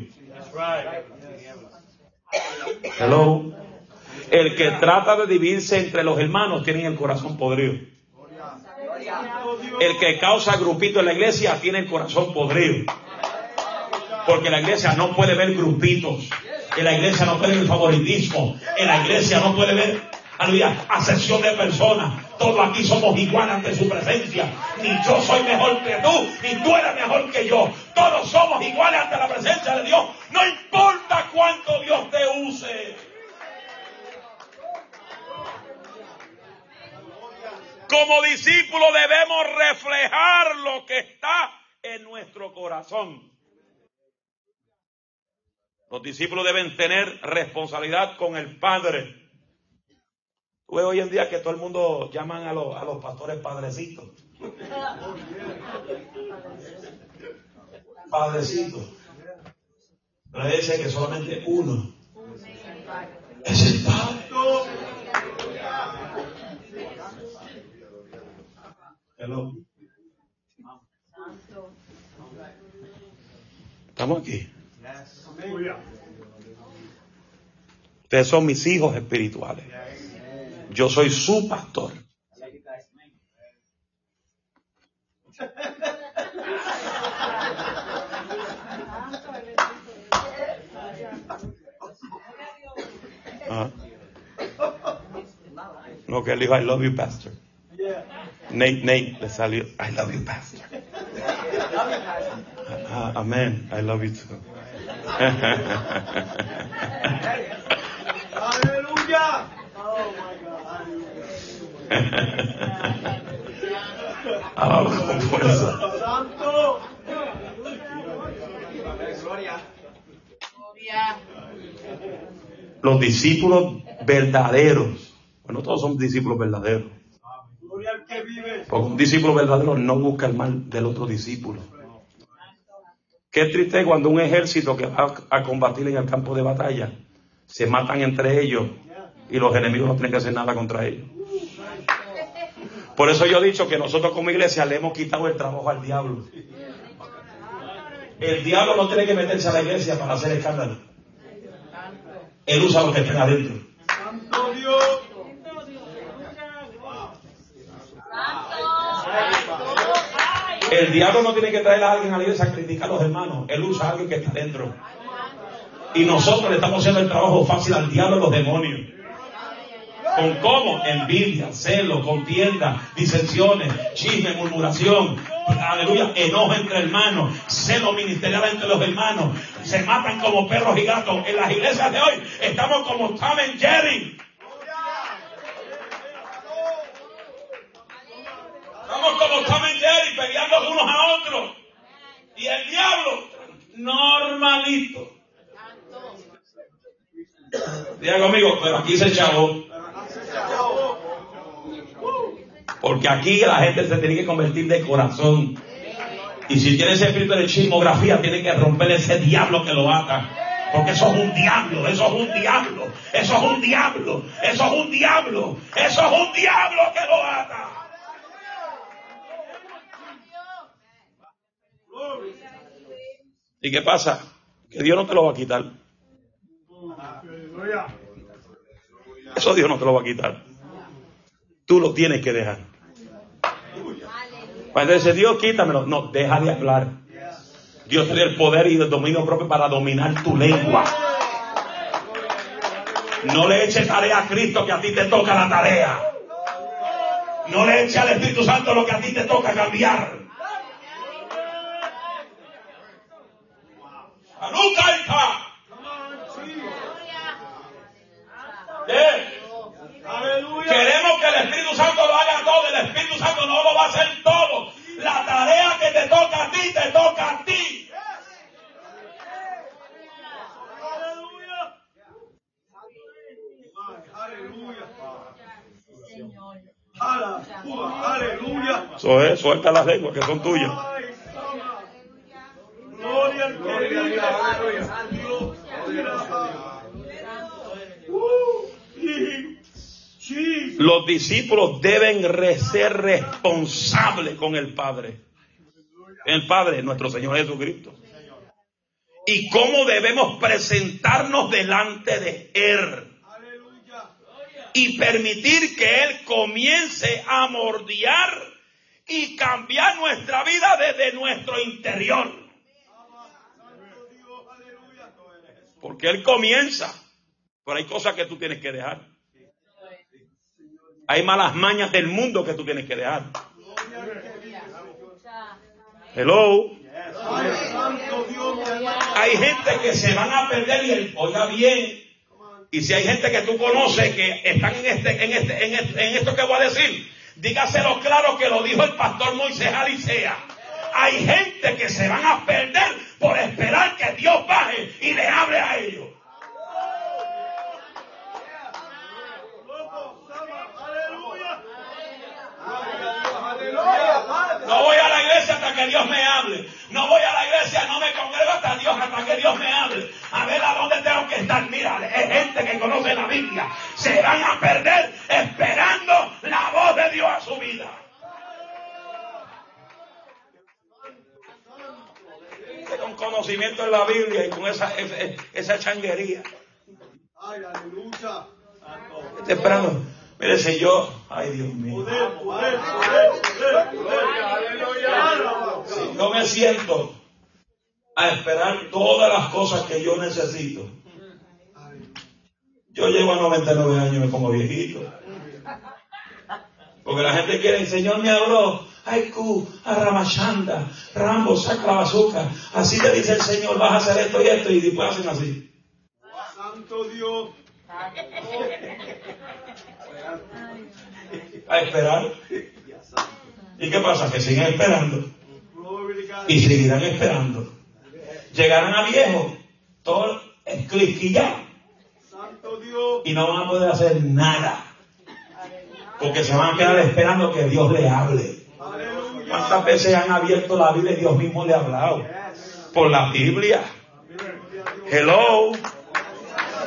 Hello. El que trata de dividirse entre los hermanos tiene el corazón podrido. El que causa grupito en la iglesia tiene el corazón podrido. Porque la iglesia no puede ver grupitos. En la iglesia no puede ver favoritismo. En la iglesia no puede ver, aleluya, asesión de personas. Todos aquí somos iguales ante su presencia. Ni yo soy mejor que tú, ni tú eres mejor que yo. Todos somos iguales ante la presencia de Dios. No importa cuánto Dios te use. Como discípulos debemos reflejar lo que está en nuestro corazón. Los discípulos deben tener responsabilidad con el Padre. Hoy en día que todo el mundo llaman a los, a los pastores padrecitos. Padrecitos. Pero que solamente uno es el Padre. Estamos aquí. Ustedes son mis hijos espirituales. Yo soy su pastor. Ah. No, que él dijo, I love you, pastor. Nate, Nate, le salió, I love you, pastor. Ah, amen, I love you too. Aleluya. Alabado con fuerza. Santo. Los discípulos verdaderos. Bueno, todos son discípulos verdaderos. Porque un discípulo verdadero no busca el mal del otro discípulo. Qué triste cuando un ejército que va a combatir en el campo de batalla se matan entre ellos y los enemigos no tienen que hacer nada contra ellos. Por eso yo he dicho que nosotros como iglesia le hemos quitado el trabajo al diablo. El diablo no tiene que meterse a la iglesia para hacer escándalo. Él usa lo que estén adentro. Santo Dios. El diablo no tiene que traer a alguien a la iglesia a criticar a los hermanos. Él usa a alguien que está adentro. Y nosotros le estamos haciendo el trabajo fácil al diablo y los demonios. ¿Con cómo? Envidia, celo, contienda, disensiones, chisme, murmuración, aleluya, enojo entre hermanos, celo ministerial entre los hermanos. Se matan como perros y gatos. En las iglesias de hoy estamos como Tom and Jerry. Estamos como Tom Jerry peleando unos a otros. Y el diablo, normalito. Diga conmigo, pero aquí se echó. Porque aquí la gente se tiene que convertir de corazón. Y si tiene ese espíritu de chismografía, tiene que romper ese diablo que lo ata. Porque eso es un diablo, eso es un diablo, eso es un diablo, eso es un diablo, eso es un diablo que lo ata. ¿Y qué pasa? Que Dios no te lo va a quitar. Eso Dios no te lo va a quitar. Tú lo tienes que dejar. Cuando dice Dios, quítamelo. No, deja de hablar. Dios tiene el poder y el dominio propio para dominar tu lengua. No le eches tarea a Cristo que a ti te toca la tarea. No le eches al Espíritu Santo lo que a ti te toca cambiar. Queremos que el Espíritu Santo lo haga todo. El Espíritu Santo no lo va a hacer todo. La tarea que te toca a ti, te toca a ti. Aleluya. Aleluya. Eso es, suelta las lenguas que son tuyas. Gloria al Los discípulos deben ser responsables con el Padre. El Padre, nuestro Señor Jesucristo. Y cómo debemos presentarnos delante de Él. Y permitir que Él comience a mordiar y cambiar nuestra vida desde nuestro interior. Porque Él comienza. Pero hay cosas que tú tienes que dejar. Hay malas mañas del mundo que tú tienes que dejar. Hello. Hay gente que se van a perder y el, oiga bien. Y si hay gente que tú conoces que están en este, en este, en este, en esto que voy a decir, dígaselo claro que lo dijo el pastor Moisés Alicea. Hay gente que se van a perder esa, changuería. Ay, aleluya. Estoy esperando. Mire, Señor, ay Dios mío. Si yo me siento a esperar todas las cosas que yo necesito, yo llego a 99 años y me pongo viejito. Porque la gente quiere, el Señor me habló, Aiku, a Ramachanda, Rambo, saca la bazooka. Así te dice el Señor, vas a hacer esto y esto, y después hacen así. Santo Dios. A esperar. ¿Y qué pasa? Que siguen esperando. Y seguirán esperando. Llegarán a viejo, todo esclisquillado. Y no van a poder hacer nada. Porque se van a quedar esperando que Dios le hable. ¿Cuántas veces han abierto la Biblia y Dios mismo le ha hablado? Por la Biblia. Hello.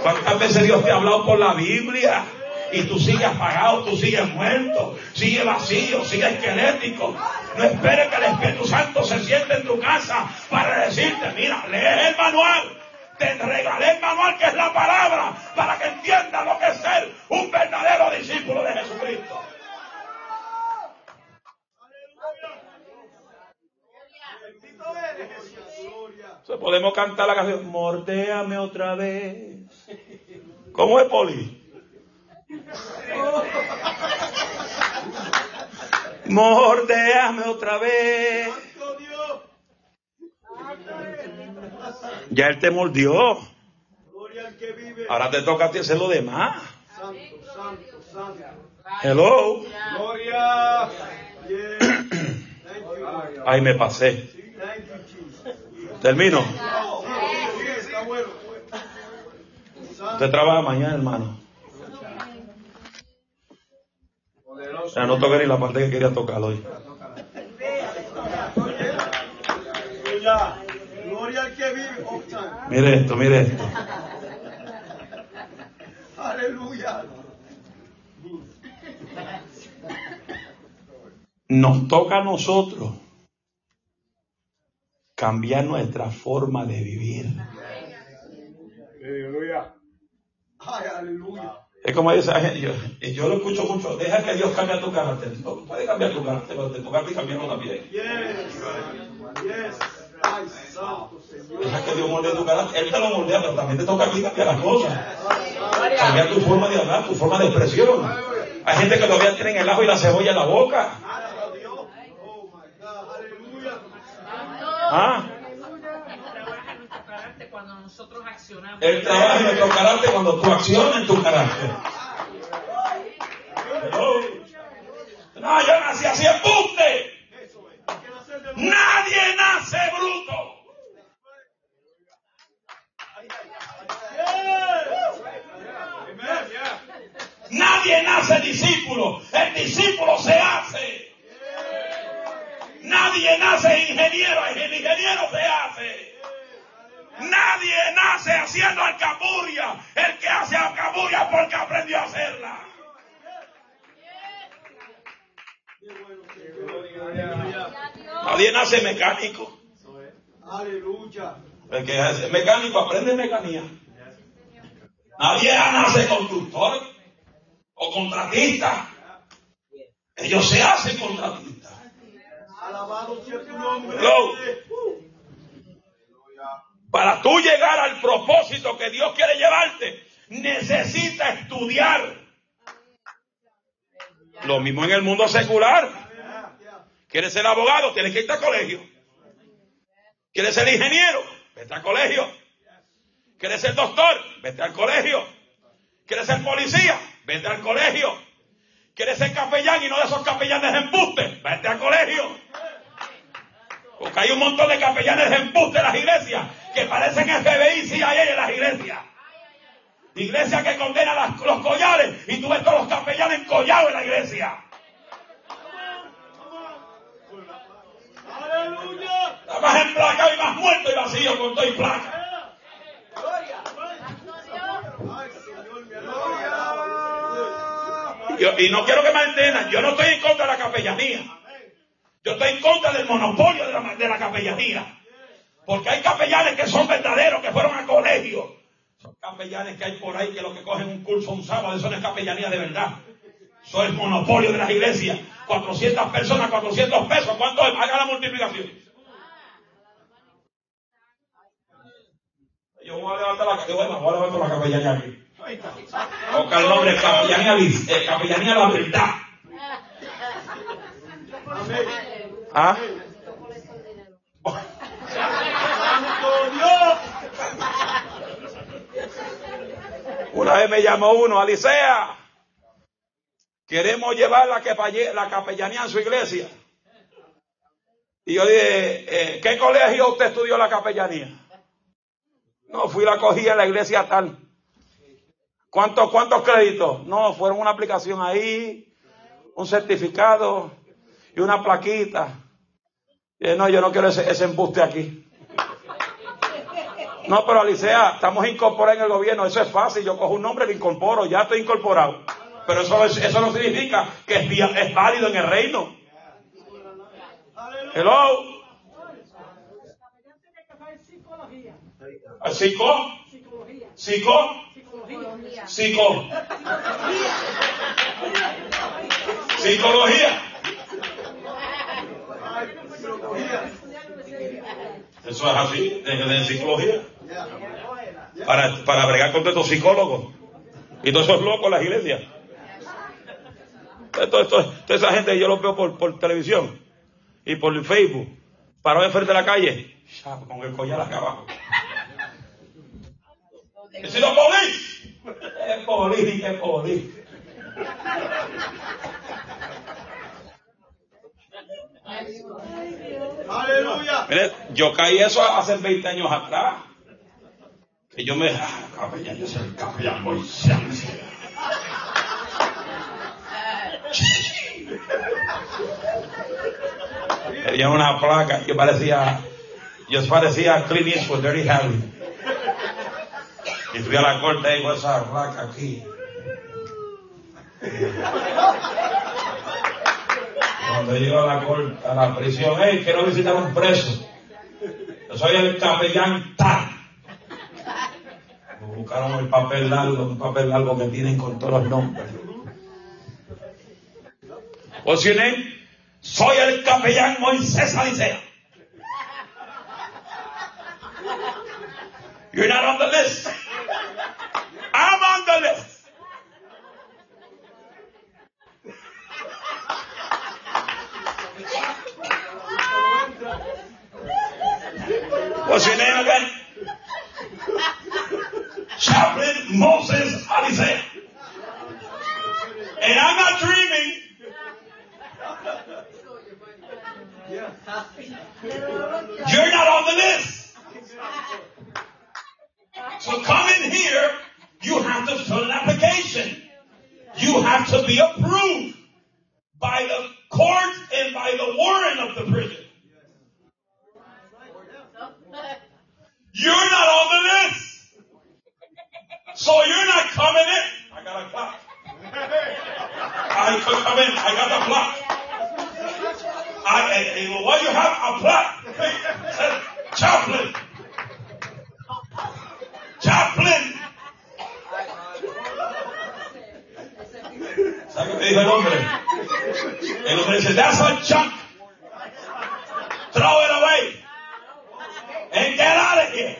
¿Cuántas veces Dios te ha hablado por la Biblia? Y tú sigues apagado, tú sigues muerto, sigue vacío, sigue esquelético. No esperes que el Espíritu Santo se siente en tu casa para decirte, mira, lee el manual. Te regalé el manual que es la palabra para que entiendas lo que es ser un verdadero discípulo de Jesucristo. Podemos cantar la canción, mordéame otra vez. ¿Cómo es, Poli? Mordéame otra vez. Ya él te mordió. Ahora te toca a ti hacer lo demás. Hello. Gloria. Ay, me pasé. Termino. Usted trabaja mañana, hermano. Ya no toqué ni la parte que quería tocar hoy. Mire esto, mire esto. Aleluya. Nos toca a nosotros cambiar nuestra forma de vivir. Aleluya. aleluya. Es como dice, yo, y yo lo escucho mucho, deja que Dios cambie tu carácter. No puede cambiar tu carácter, pero te toca a ti cambiarlo también. Deja que Dios moldee tu carácter. Él te lo moldea, pero también te toca a ti cambiar las cosas. Cambiar tu forma de hablar, tu forma de expresión. Hay gente que todavía tiene el ajo y la cebolla en la boca. ¿Ah? cuando nosotros accionamos. Él trabaja en nuestro carácter cuando tú accionas en tu carácter. No, yo nací así, embuste. Nadie nace bruto. Nadie nace discípulo. El discípulo se hace. Nadie nace ingeniero. El ingeniero se hace. Nadie nace haciendo alcaburia. El que hace alcaburia porque aprendió a hacerla. Nadie nace mecánico. Aleluya. El que es mecánico aprende mecánica. Nadie nace constructor o contratista. Ellos se hacen contratistas. Alabado sea tu nombre. Para tú llegar al propósito que Dios quiere llevarte, necesitas estudiar. Lo mismo en el mundo secular. ¿Quieres ser abogado? Tienes que irte al colegio. ¿Quieres ser ingeniero? Vete al colegio. ¿Quieres ser doctor? Vete al colegio. ¿Quieres ser policía? Vete al colegio. ¿Quieres ser capellán y no de esos capellanes de embuste? Vete al colegio. Porque hay un montón de capellanes de embuste en las iglesias que parecen FBI CIA en las iglesias. Iglesia que condena los collares y tú ves todos los capellanes encollados en la iglesia. Está más emplacado y más muerto y vacío con todo y placa. Y no quiero que me entiendan, yo no estoy en contra de la capellanía. Yo estoy en contra del monopolio de la, de la capellanía. Porque hay capellanes que son verdaderos, que fueron a colegio. Son capellanes que hay por ahí que lo que cogen un curso un sábado, eso no es capellanía de verdad. Eso es monopolio de las iglesias. 400 personas, 400 pesos. ¿Cuánto es? Haga la multiplicación. Yo voy a levantar la, yo voy a levantar la capellanía aquí. Toca el nombre capellanía, eh, la verdad. ¿Ah? Una vez me llamó uno, Alicea, queremos llevar la, la capellanía en su iglesia. Y yo dije, eh, ¿qué colegio usted estudió la capellanía? No, fui la cogí en la iglesia tal. ¿Cuántos, cuántos créditos? No, fueron una aplicación ahí, un certificado y una plaquita. Y no, yo no quiero ese, ese embuste aquí. No, pero Alicia, estamos incorporados en el gobierno, eso es fácil, yo cojo un nombre, lo incorporo, ya estoy incorporado. Pero eso, eso no significa que es, es válido en el reino. Hello. ¿Psico? ¿Psico? Psico. Psicología. Eso es así, de, psicología. Para, para bregar con estos psicólogos. Y todos esos locos las iglesias. Esto, toda esa gente yo los veo por, por televisión y por Facebook. Parado enfrente de la calle. Con el collar acá abajo. He sido polis. Es polis, es polis. Aleluya. Mire, yo caí eso hace 20 años atrás. Que yo me. Ah, capellán, yo soy el capellán Moisés. Tenía una placa que parecía. Yo parecía Clint Eastwood, Dirty Harry. Y fui a la corte y con esa placa aquí. Cuando llego a la, corte, a la prisión, hey, quiero visitar a un preso. Yo soy el capellán tal. Buscaron el papel largo, un papel largo que tienen con todos los nombres. What's your name? Soy el capellán Moisés Alicea. You're not on the list. What's your name again? Chaplain Moses Alicea. And I'm not dreaming. You're not on the list. So come in here, you have to fill an application. You have to be approved by the court and by the warden of the prison. You're not on the list. So you're not coming in. I got a clock. I could come in. I got the clock. I, I, I, what you have? A. Said, Chaplain. Chaplain. ¿Sabe qué dijo el hombre? El hombre dice, that's a junk. Throw it away. And get out of here.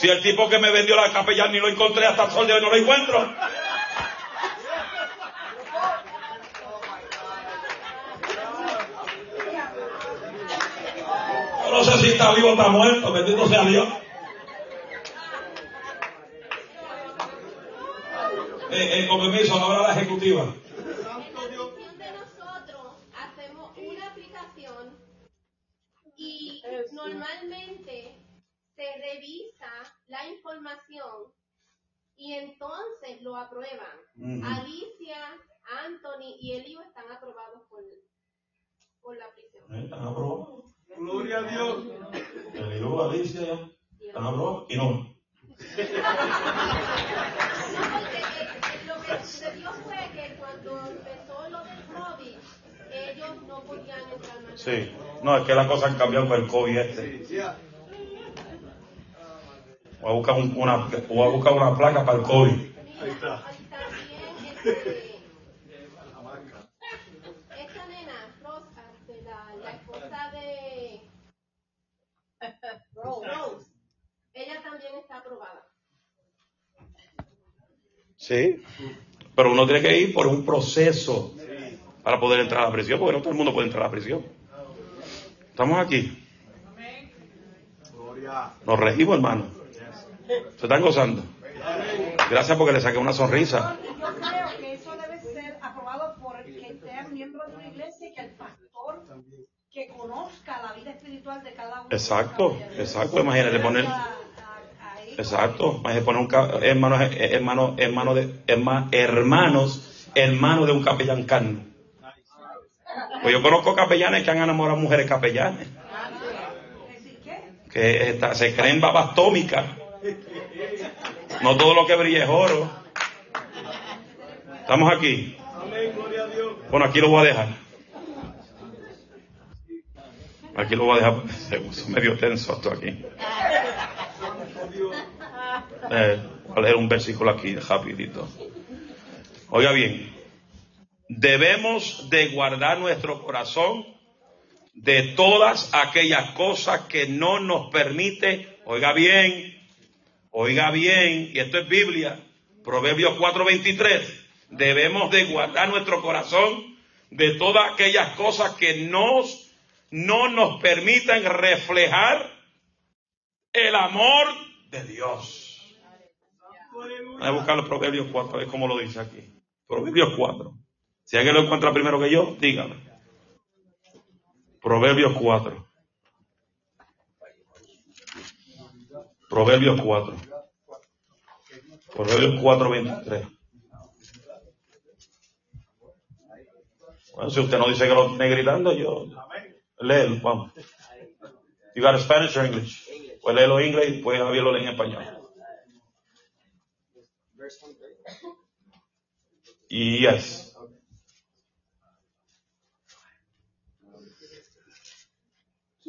Si el tipo que me vendió la capellán ni lo encontré hasta el sol de hoy, no lo encuentro. Yo no sé si está vivo o está muerto, bendito sea Dios. Eh, eh, con permiso, ahora la ejecutiva. En la sección de nosotros hacemos una aplicación y normalmente se revisa la información y entonces lo aprueban. Ujú. Alicia, Anthony y Elio están aprobados por, por la prisión. Eh, ¿Están aprobados? Gloria a Dios. El hijo Alicia ya. ¿Están aprobados? Y no. No, porque eh, lo que sucedió fue que cuando empezó lo del COVID, ellos no podían entrar más. Sí. No, es que las cosas han cambiado con el COVID este. Voy a buscar un- una, voy a buscar una placa para el COVID. Ahí está. También, este, esta nena, Rosa, de la, la esposa de Rose, ella también está aprobada. Sí. Pero uno tiene que ir por un proceso para poder entrar a la prisión, porque no todo el mundo puede entrar a la prisión. Estamos aquí. Nos regimos, hermano. Se están gozando. Gracias porque le saqué una sonrisa. Yo creo que eso debe ser aprobado por el que sea miembro de una iglesia y que el pastor que conozca la vida espiritual de cada uno. Exacto, exacto. Imagínate poner. Exacto. Imagínate poner un hermano, hermano, hermano de, herma- hermanos, hermano de un capellán carno. Pues yo conozco capellanes que han enamorado mujeres capellanes. Que esta- se creen babas atómicas. No todo lo que brilla es oro. Estamos aquí. Bueno, aquí lo voy a dejar. Aquí lo voy a dejar. Se puso medio tenso esto aquí. Eh, voy a leer un versículo aquí, rapidito. Oiga bien. Debemos de guardar nuestro corazón de todas aquellas cosas que no nos permite, oiga bien, oiga bien, y esto es Biblia, Proverbios 4:23, debemos de guardar nuestro corazón de todas aquellas cosas que nos, no nos permitan reflejar el amor de Dios. Voy a buscar los Proverbios 4, a ver cómo lo dice aquí. Proverbios 4. Si alguien lo encuentra primero que yo, dígame. Proverbios 4. Proverbios 4. Proverbios 4, 23. Bueno, si usted no dice que lo tiene gritando, yo léelo, vamos. You got Spanish or English? Pues léelo en inglés, pues Javier lo lee en español. Yes.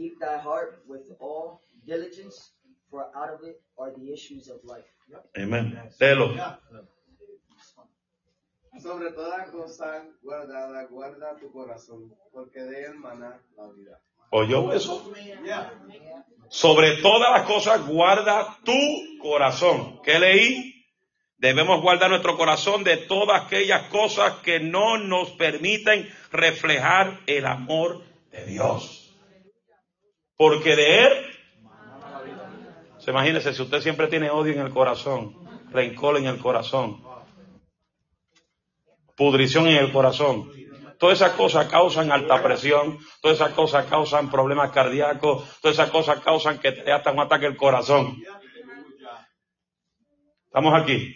Keep thy heart with all diligence, for out of it are the issues of life. Amen. Léelo. Sobre toda cosa guardada, guarda tu corazón, porque de él mana la vida. ¿Oyó eso? Sobre todas las cosas guarda tu corazón. ¿Qué leí? Debemos guardar nuestro corazón de todas aquellas cosas que no nos permiten reflejar el amor de Dios. Porque de Él, se imagínese, si usted siempre tiene odio en el corazón, rencor en el corazón, pudrición en el corazón, todas esas cosas causan alta presión, todas esas cosas causan problemas cardíacos, todas esas cosas causan que te hasta un ataque al corazón. ¿Estamos aquí?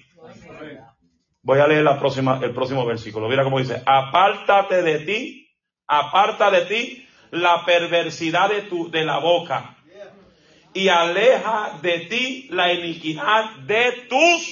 Voy a leer el próximo versículo. Mira cómo dice, apártate de ti, aparta de ti la perversidad de tu, de la boca. Y aleja de ti la iniquidad de tus